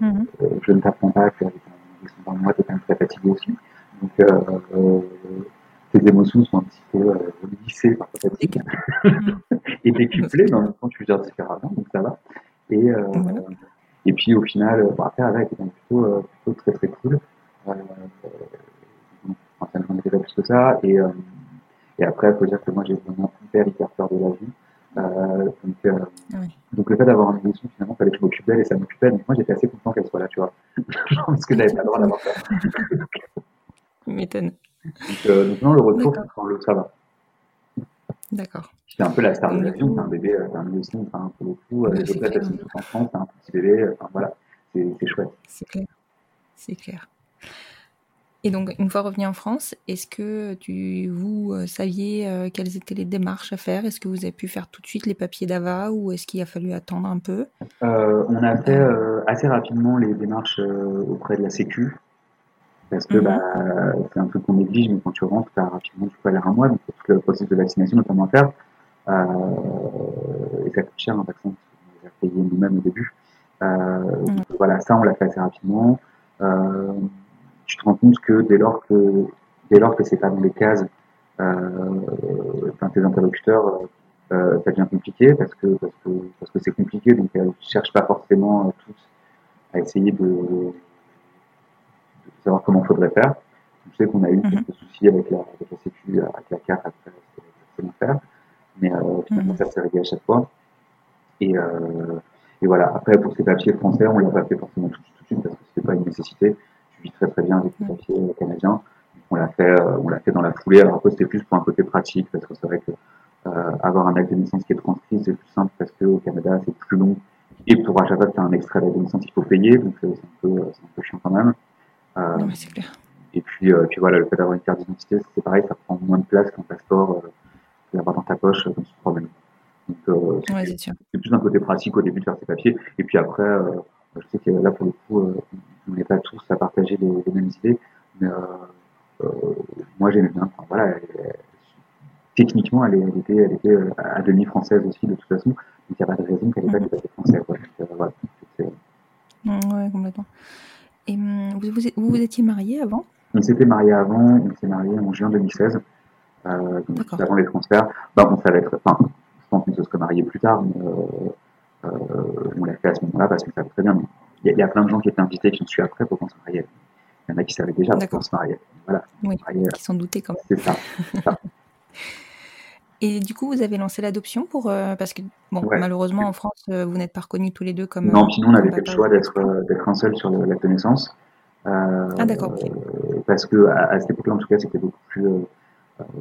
Mhm. euh, je ne t'apprends pas qu'avec un mois, t'es quand même très fatigué aussi. Donc euh, tes émotions sont un petit peu euh, lissées par ta fatigue et décuplées, mais en même temps tu gères différemment, donc ça va. Et, euh, Voilà. et puis au final, euh, bon, après, avec, c'était plutôt, euh, plutôt très très cool. Euh, enfin, ça était pas plus que ça. Et, et après, il faut dire que moi, j'ai vraiment hyper, hyper peur de la vie. Donc, Oui. donc, le fait d'avoir un émotion, finalement, il fallait que je m'occupe d'elle et ça m'occupait. Donc, moi, j'étais assez content qu'elle soit là, tu vois. Parce que j'avais pas le droit d'avoir peur. Tu m'étonnes. Donc, donc, non, le retour, ça va. D'accord. J'étais un peu la star de l'avion, coup- c'est un bébé, euh, c'est un bébé aussi, enfin, pour le coup, euh, Ouais, les c'est autres elles sont toutes France, c'est un petit bébé, euh, enfin, voilà, c'est c'est chouette. C'est clair. C'est clair. Et donc, une fois revenu en France, est-ce que tu, vous euh, saviez euh, quelles étaient les démarches à faire? Est-ce que vous avez pu faire tout de suite les papiers d'AVA ou est-ce qu'il a fallu attendre un peu? Euh, on a fait euh, assez rapidement les démarches euh, auprès de la Sécu, parce que Mhm. bah, c'est un truc qu'on néglige, mais quand tu rentres, as rapidement, tu peux aller un mois, donc tout le processus de vaccination notamment à faire. Euh, et ça coûte cher un vaccin, on les a payé nous-mêmes au début. Euh, donc, voilà, ça on l'a fait assez rapidement. Euh, tu te rends compte que dès lors que dès lors que c'est pas dans les cases, tes interlocuteurs, euh, ça devient compliqué parce que parce que parce que c'est compliqué, donc elles cherchent pas forcément toutes à essayer de, de savoir comment faudrait faire. Je sais qu'on a eu Mhm. quelques soucis avec la, avec la sécu, avec la carte après, c'est bon faire, mais euh, finalement Mhm. ça s'est réglé à chaque fois. Et, euh, et voilà. Après, pour ces papiers français, on l'a pas fait forcément tout, tout de suite parce que c'était pas une nécessité. Je vis très très bien avec les Ouais. papiers euh, canadiens. On l'a fait, euh, on l'a fait dans la foulée. Alors après, c'était plus pour un côté pratique parce que c'est vrai que euh, avoir un acte de naissance qui est transcrit, c'est plus simple parce que au Canada, c'est plus long. Et pour à chaque fois un extrait d'acte de naissance, il faut payer, donc euh, c'est un peu, un peu chiant quand même. Euh, clair. et puis, euh, puis voilà, le fait d'avoir une carte d'identité, c'est pareil, ça prend moins de place qu'un passeport, euh, l'avoir dans ta poche euh, quand tu te promènes. Donc, euh, Ouais, c'est c'est sûr. c'est plus un côté pratique au début de faire ses papiers. Et puis après, euh, je sais que là, pour le coup, euh, on n'est pas tous à partager les, les mêmes idées, mais euh, euh, moi, j'aimais bien. Enfin, voilà, techniquement, elle, était, elle était euh, à demi française aussi, de toute façon. Donc, il n'y a pas de raison qu'elle n'ait pas des papiers français. Quoi. Donc, euh, voilà. C'est- Mm, Ouais, complètement. Et hum, vous, vous, vous vous étiez marié avant? On s'était marié avant, on s'est marié en juin 2016, euh, donc avant les transferts. Bah, on savait être, enfin, je pense qu'on se serait marié plus tard, mais euh, euh, on l'a fait à ce moment-là parce qu'on savait très bien. Il y, a- il y a plein de gens qui étaient invités qui ont su après pour qu'on se mariait. Il y en a qui savaient déjà pour D'accord. qu'on se mariait. Voilà, on Oui, se mariait, qui s'en doutaient quand même. c'est ça. Et du coup, vous avez lancé l'adoption pour euh, parce que bon, Ouais. malheureusement en France, euh, vous n'êtes pas reconnus tous les deux comme. Non, puis nous, on avait fait le choix d'être d'être un seul sur le- l'acte de naissance. Euh, Ah, d'accord. Parce que à, à cette époque-là, en tout cas, c'était beaucoup plus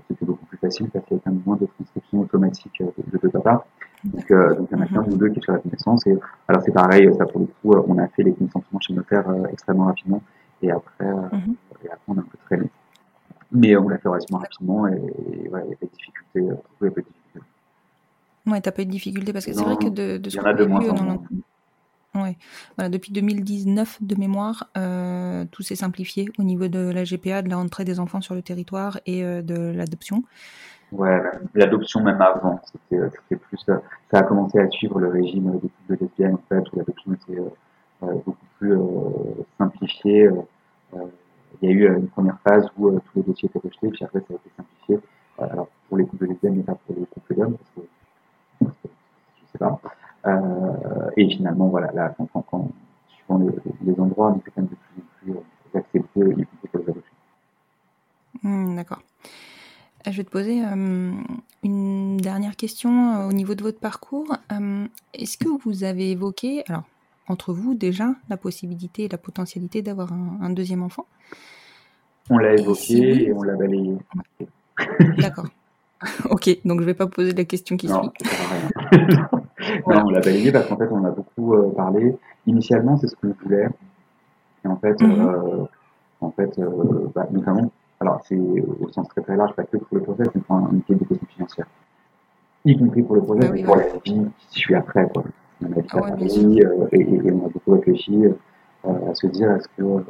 c'était beaucoup plus facile parce qu'il y avait moins de transcription automatique euh, de, de papa. Donc, euh, donc il y en a Mhm. ou deux qui sont sur la naissance. Et alors c'est pareil, ça pour le coup, euh, on a fait les consentements chez notaire euh, extrêmement rapidement. Et après, Mhm. et après, on a un peu traîné. Mais on l'a fait relativement rapidement et, et ouais, il y a pas de difficultés. euh. Ouais, t'as pas eu de difficulté parce que c'est vrai que de, ce qu'on a vu en voilà, depuis 2019 de mémoire, euh, tout s'est simplifié au niveau de la GPA, de la rentrée des enfants sur le territoire et euh, de l'adoption. Ouais, l'adoption même avant, c'était euh, plus, ça a commencé à suivre le régime des couples de lesbiennes en fait, où l'adoption était euh, beaucoup plus simplifiée. il y a eu une première phase où tous les dossiers étaient rejetés, puis après ça a été simplifié. Pour les couples de lesbiennes, mais pas pour les couples d'hommes, parce que sais pas. Euh, et finalement, voilà, là, quand, quand, quand suivant les, les endroits, c'est quand même de plus en plus euh, accepté, y compris pour les adoptions. D'accord. Euh, Je vais te poser euh, une dernière question euh, au niveau de votre parcours. Euh, Est-ce que vous avez évoqué, alors entre vous déjà, la possibilité et la potentialité d'avoir un, un deuxième enfant? On l'a Et évoqué si oui, et on l'a balayé. D'accord. ok, donc je vais pas poser la question qui Non, suit. Voilà. Non, on l'a balayé parce qu'en fait, on a beaucoup euh, parlé. Initialement, c'est ce qu'on voulait. Et en fait, Mhm. euh, en fait euh, bah, notamment, alors c'est au sens très très large, pas que pour le process, mais pour un métier de question financière. Y compris pour le Bah oui, mais pour oui. la vie qui suit après. Quoi. On a ouais, et, et- et on a beaucoup réfléchi à se dire est-ce que, on ne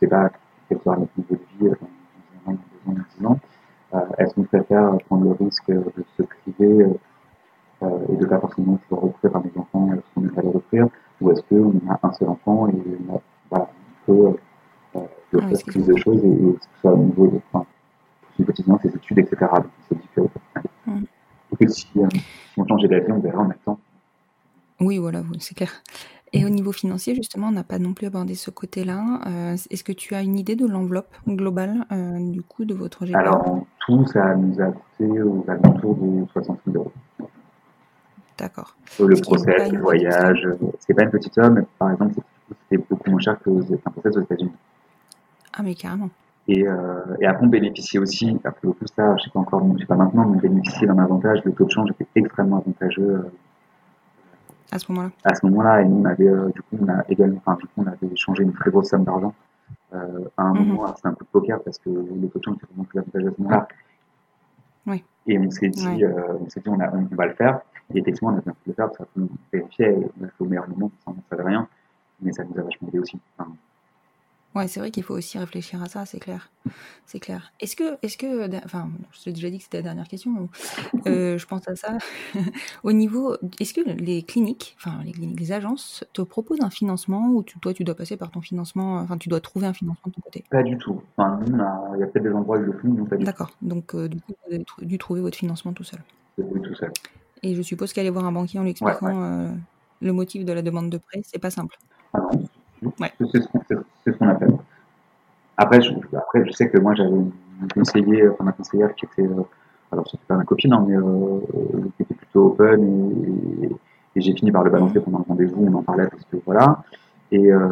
sait pas quel sera notre niveau de vie dans un an, dans deux ans, dans dix ans, est-ce qu'on préfère prendre le risque de se priver et de pas forcément pouvoir offrir à nos enfants ce qu'on aimerait leur offrir, ou est-ce qu'on a un seul enfant et on a, voilà, on peut euh, lui Ah offrir plus de choses et, et que ce soit au niveau de enfin, quotidien, ses études, etc. Donc dit que, Mhm. et que si, euh, si on changeait d'avis, on verra en même temps. Oui, voilà, c'est clair. Et au niveau financier, justement, on n'a pas non plus abordé ce côté-là. Euh, Est-ce que tu as une idée de l'enveloppe globale euh, du coût de votre GPA Alors en tout, ça nous a coûté aux alentours de 60 000 euros. D'accord. Le process, le voyage, euh, c'est pas une petite somme, par exemple, c'est- c'était beaucoup moins cher qu'un process aux États-Unis. Ah, mais carrément. Et, euh, et après, on bénéficiait aussi, après coup, ça, je sais pas encore, je sais pas maintenant, mais on bénéficiait d'un avantage. Le taux de change était extrêmement avantageux euh, À ce moment-là. à ce moment-là. Et nous, on avait, euh, du coup, on a également, enfin, du coup, on avait échangé une très grosse somme d'argent euh, à un Mhm. moment. C'était un coup de poker parce que le taux de change était vraiment plus avantageux à ce moment-là. Oui. Et on s'est dit, on s'est dit, on, a, on va le faire. Et effectivement, on a bien fait de parce qu'on vérifiait, et on a fait au meilleur moment, on ne savait rien. Mais ça nous a vachement aidé aussi. Enfin, Ouais, c'est vrai qu'il faut aussi réfléchir à ça, c'est clair. C'est clair. Est-ce que, est-ce que, enfin, je t'ai déjà dit que c'était la dernière question. Euh, je pense à ça. Au niveau, est-ce que les cliniques, enfin les cliniques, les agences te proposent un financement ou tu, toi tu dois passer par ton financement, enfin tu dois trouver un financement de ton côté? Pas du tout. Enfin, on il y a peut-être des endroits où ils le font, nous pas du tout. D'accord. Donc euh, du coup, vous avez dû trouver votre financement tout seul. Oui, tout seul. Et je suppose qu'aller voir un banquier en lui expliquant euh, le motif de la demande de prêt, c'est pas simple. Ah non, Ouais. c'est ce qu'on ce appelle. Après je, après, je sais que moi, j'avais une conseillère, enfin, ma conseillère qui était, euh, alors c'était pas ma copine, hein, mais euh, qui était plutôt open et, et- et j'ai fini par le balancer pendant le rendez-vous, on en parlait parce que voilà. Et, euh,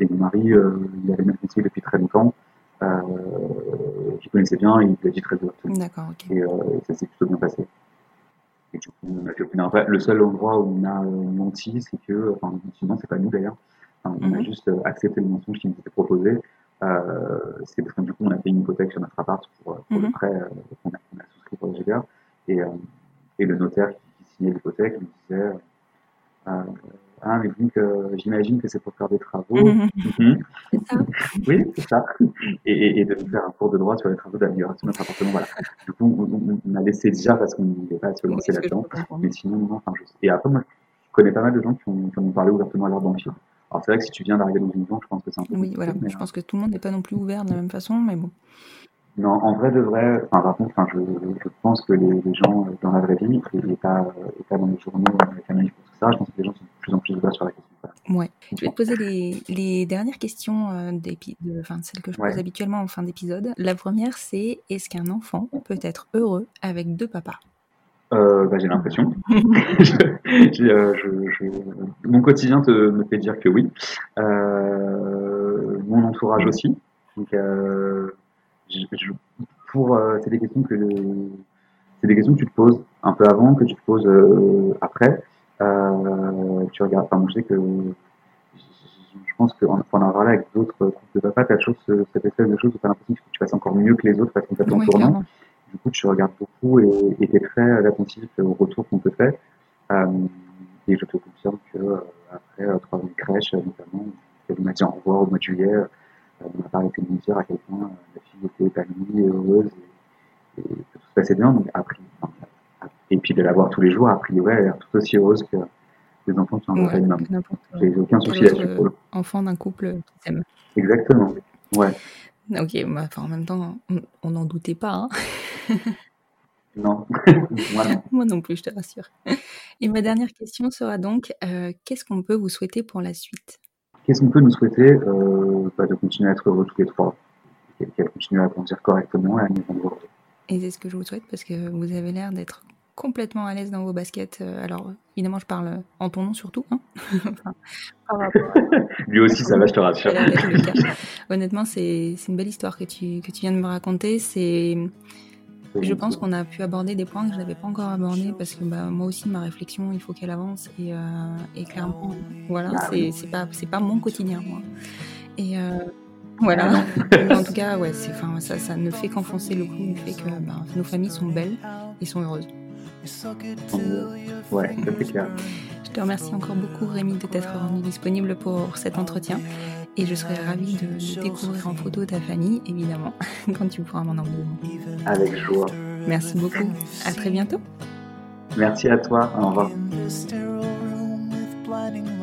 et mon mari, euh, il avait même conseillé depuis très longtemps, euh, qu'il connaissait bien, il l'a dit très ouvertement. D'accord, ok. Et ça s'est plutôt bien passé. Et du coup, on a obtenir- le seul endroit où on a euh, menti, c'est que, enfin, sinon, c'est pas nous d'ailleurs, Enfin, on a Mhm. juste euh, accepté le mensonge qui nous était proposé. Euh, c'est parce que du coup, on a fait une hypothèque sur notre appart pour, euh, le Mhm. prêt euh, qu'on a, souscrit pour le GBA. Et, euh, et le notaire qui, qui signait l'hypothèque nous disait euh, Ah, mais vu que j'imagine que c'est pour faire des travaux. Mhm. Mhm. C'est ça. Oui, c'est ça. Et, et, de faire un cours de droit sur les travaux d'amélioration de notre appartement. Voilà. Du coup, on, a laissé dire parce qu'on ne voulait pas se lancer là-dedans. Mais sinon, non, enfin, je... Et après, moi, je connais pas mal de gens qui ont, qui ont parlé ouvertement à leur banquier. Alors, c'est vrai que si tu viens d'arriver dans une banque, je pense que c'est un peu Oui, voilà. mais, Je pense que tout le monde n'est pas non plus ouvert de la même façon, mais bon. euh, Non, en vrai de vrai, enfin, par contre, je, je pense que les, les gens euh, dans la vraie vie, et, pas, euh, et pas dans les journaux livre, tout ça, je pense que les gens sont plus en plus ouverts sur la question. Ouais. Je vais te poser les, les dernières questions, euh, de, enfin, celles que je pose Ouais. habituellement en fin d'épisode. La première, c'est est-ce qu'un enfant peut être heureux avec deux papas? Euh, bah, j'ai l'impression. Euh, je, je- mon quotidien te, me fait dire que oui. Mon entourage aussi. Donc, pour, c'est des questions que c'est des questions que tu te poses un peu avant, que tu te poses après. Euh, tu regardes. Enfin, je sais que je, pense qu'en en en parler avec d'autres groupes de papa, tu as chose, cette espèce de chose où tu as l'impression que tu fasses encore mieux que les autres parce qu'on fait en Oui, tournant. Du coup, tu regardes beaucoup et tu es très attentif au retour qu'on te fait. Euh, et je te confirme que euh, après euh, trois ans de crèche, notamment, elle m'a dit au revoir au mois de juillet. On n'a pas arrêté de me dire à quel point la fille était épanouie et heureuse et, et que tout se passait bien. Donc, après, enfin, et puis de la voir tous les jours, a priori, elle a l'air tout aussi heureuse que les enfants qui ont un Ouais, une maman. J'ai aucun souci là-dessus enfant d'un couple qui s'aime. Exactement. Ouais. Ok, bah, en même temps, on n'en doutait pas. Hein. Non. Moi, non. Moi non plus, je te rassure. Et ma dernière question sera donc euh, qu'est-ce qu'on peut vous souhaiter pour la suite? Qu'est-ce qu'on peut nous souhaiter? Euh, bah, De continuer à être heureux tous les trois. Qu'elle continue à grandir correctement et à nous rendre heureux. Et c'est ce que je vous souhaite parce que vous avez l'air d'être complètement à l'aise dans vos baskets. Euh, Alors, évidemment, je parle en ton nom surtout. Hein Enfin, à- Lui aussi, ça va, je te rassure. Honnêtement, c'est une belle histoire que tu, que tu viens de me raconter. C'est, je pense qu'on a pu aborder des points que je n'avais pas encore abordés parce que bah, moi aussi, ma réflexion, il faut qu'elle avance. Et, euh, et clairement, voilà, Ah c'est pas, c'est pas mon quotidien, moi. Et euh, voilà. En tout cas, ouais, ça, ça ne fait qu'enfoncer le coup du fait que bah, nos familles sont belles et sont heureuses. Ouais, ça c'est clair. Je te remercie encore beaucoup, Rémi, de t'être rendu disponible pour cet entretien. Et je serais ravie de, de découvrir en photo ta famille, évidemment, quand tu pourras m'en envoyer. Avec joie. Merci beaucoup. À très bientôt. Merci à toi. Au revoir.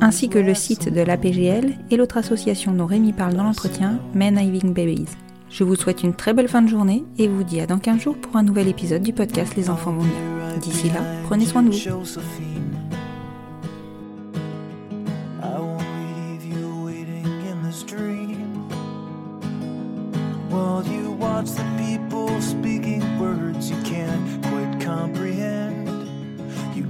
Ainsi que le site de l'APGL et l'autre association dont Rémi parle dans l'entretien, Men Having Babies. Je vous souhaite une très belle fin de journée et vous dis à dans 15 jours pour un nouvel épisode du podcast Les enfants vont bien. D'ici là, prenez soin de vous. While you watch the people speaking words you can't quite comprehend.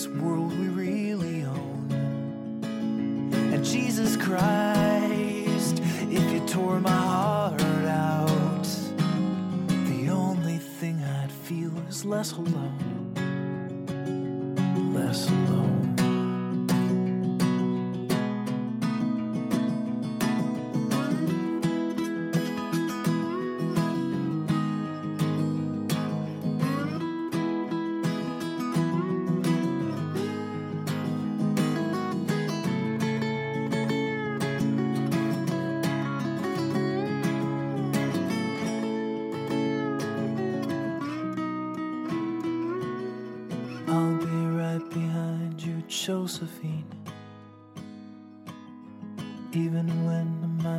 this world we really own. And Jesus Christ, if you tore my heart out, the only thing I'd feel is less alone. Less alone.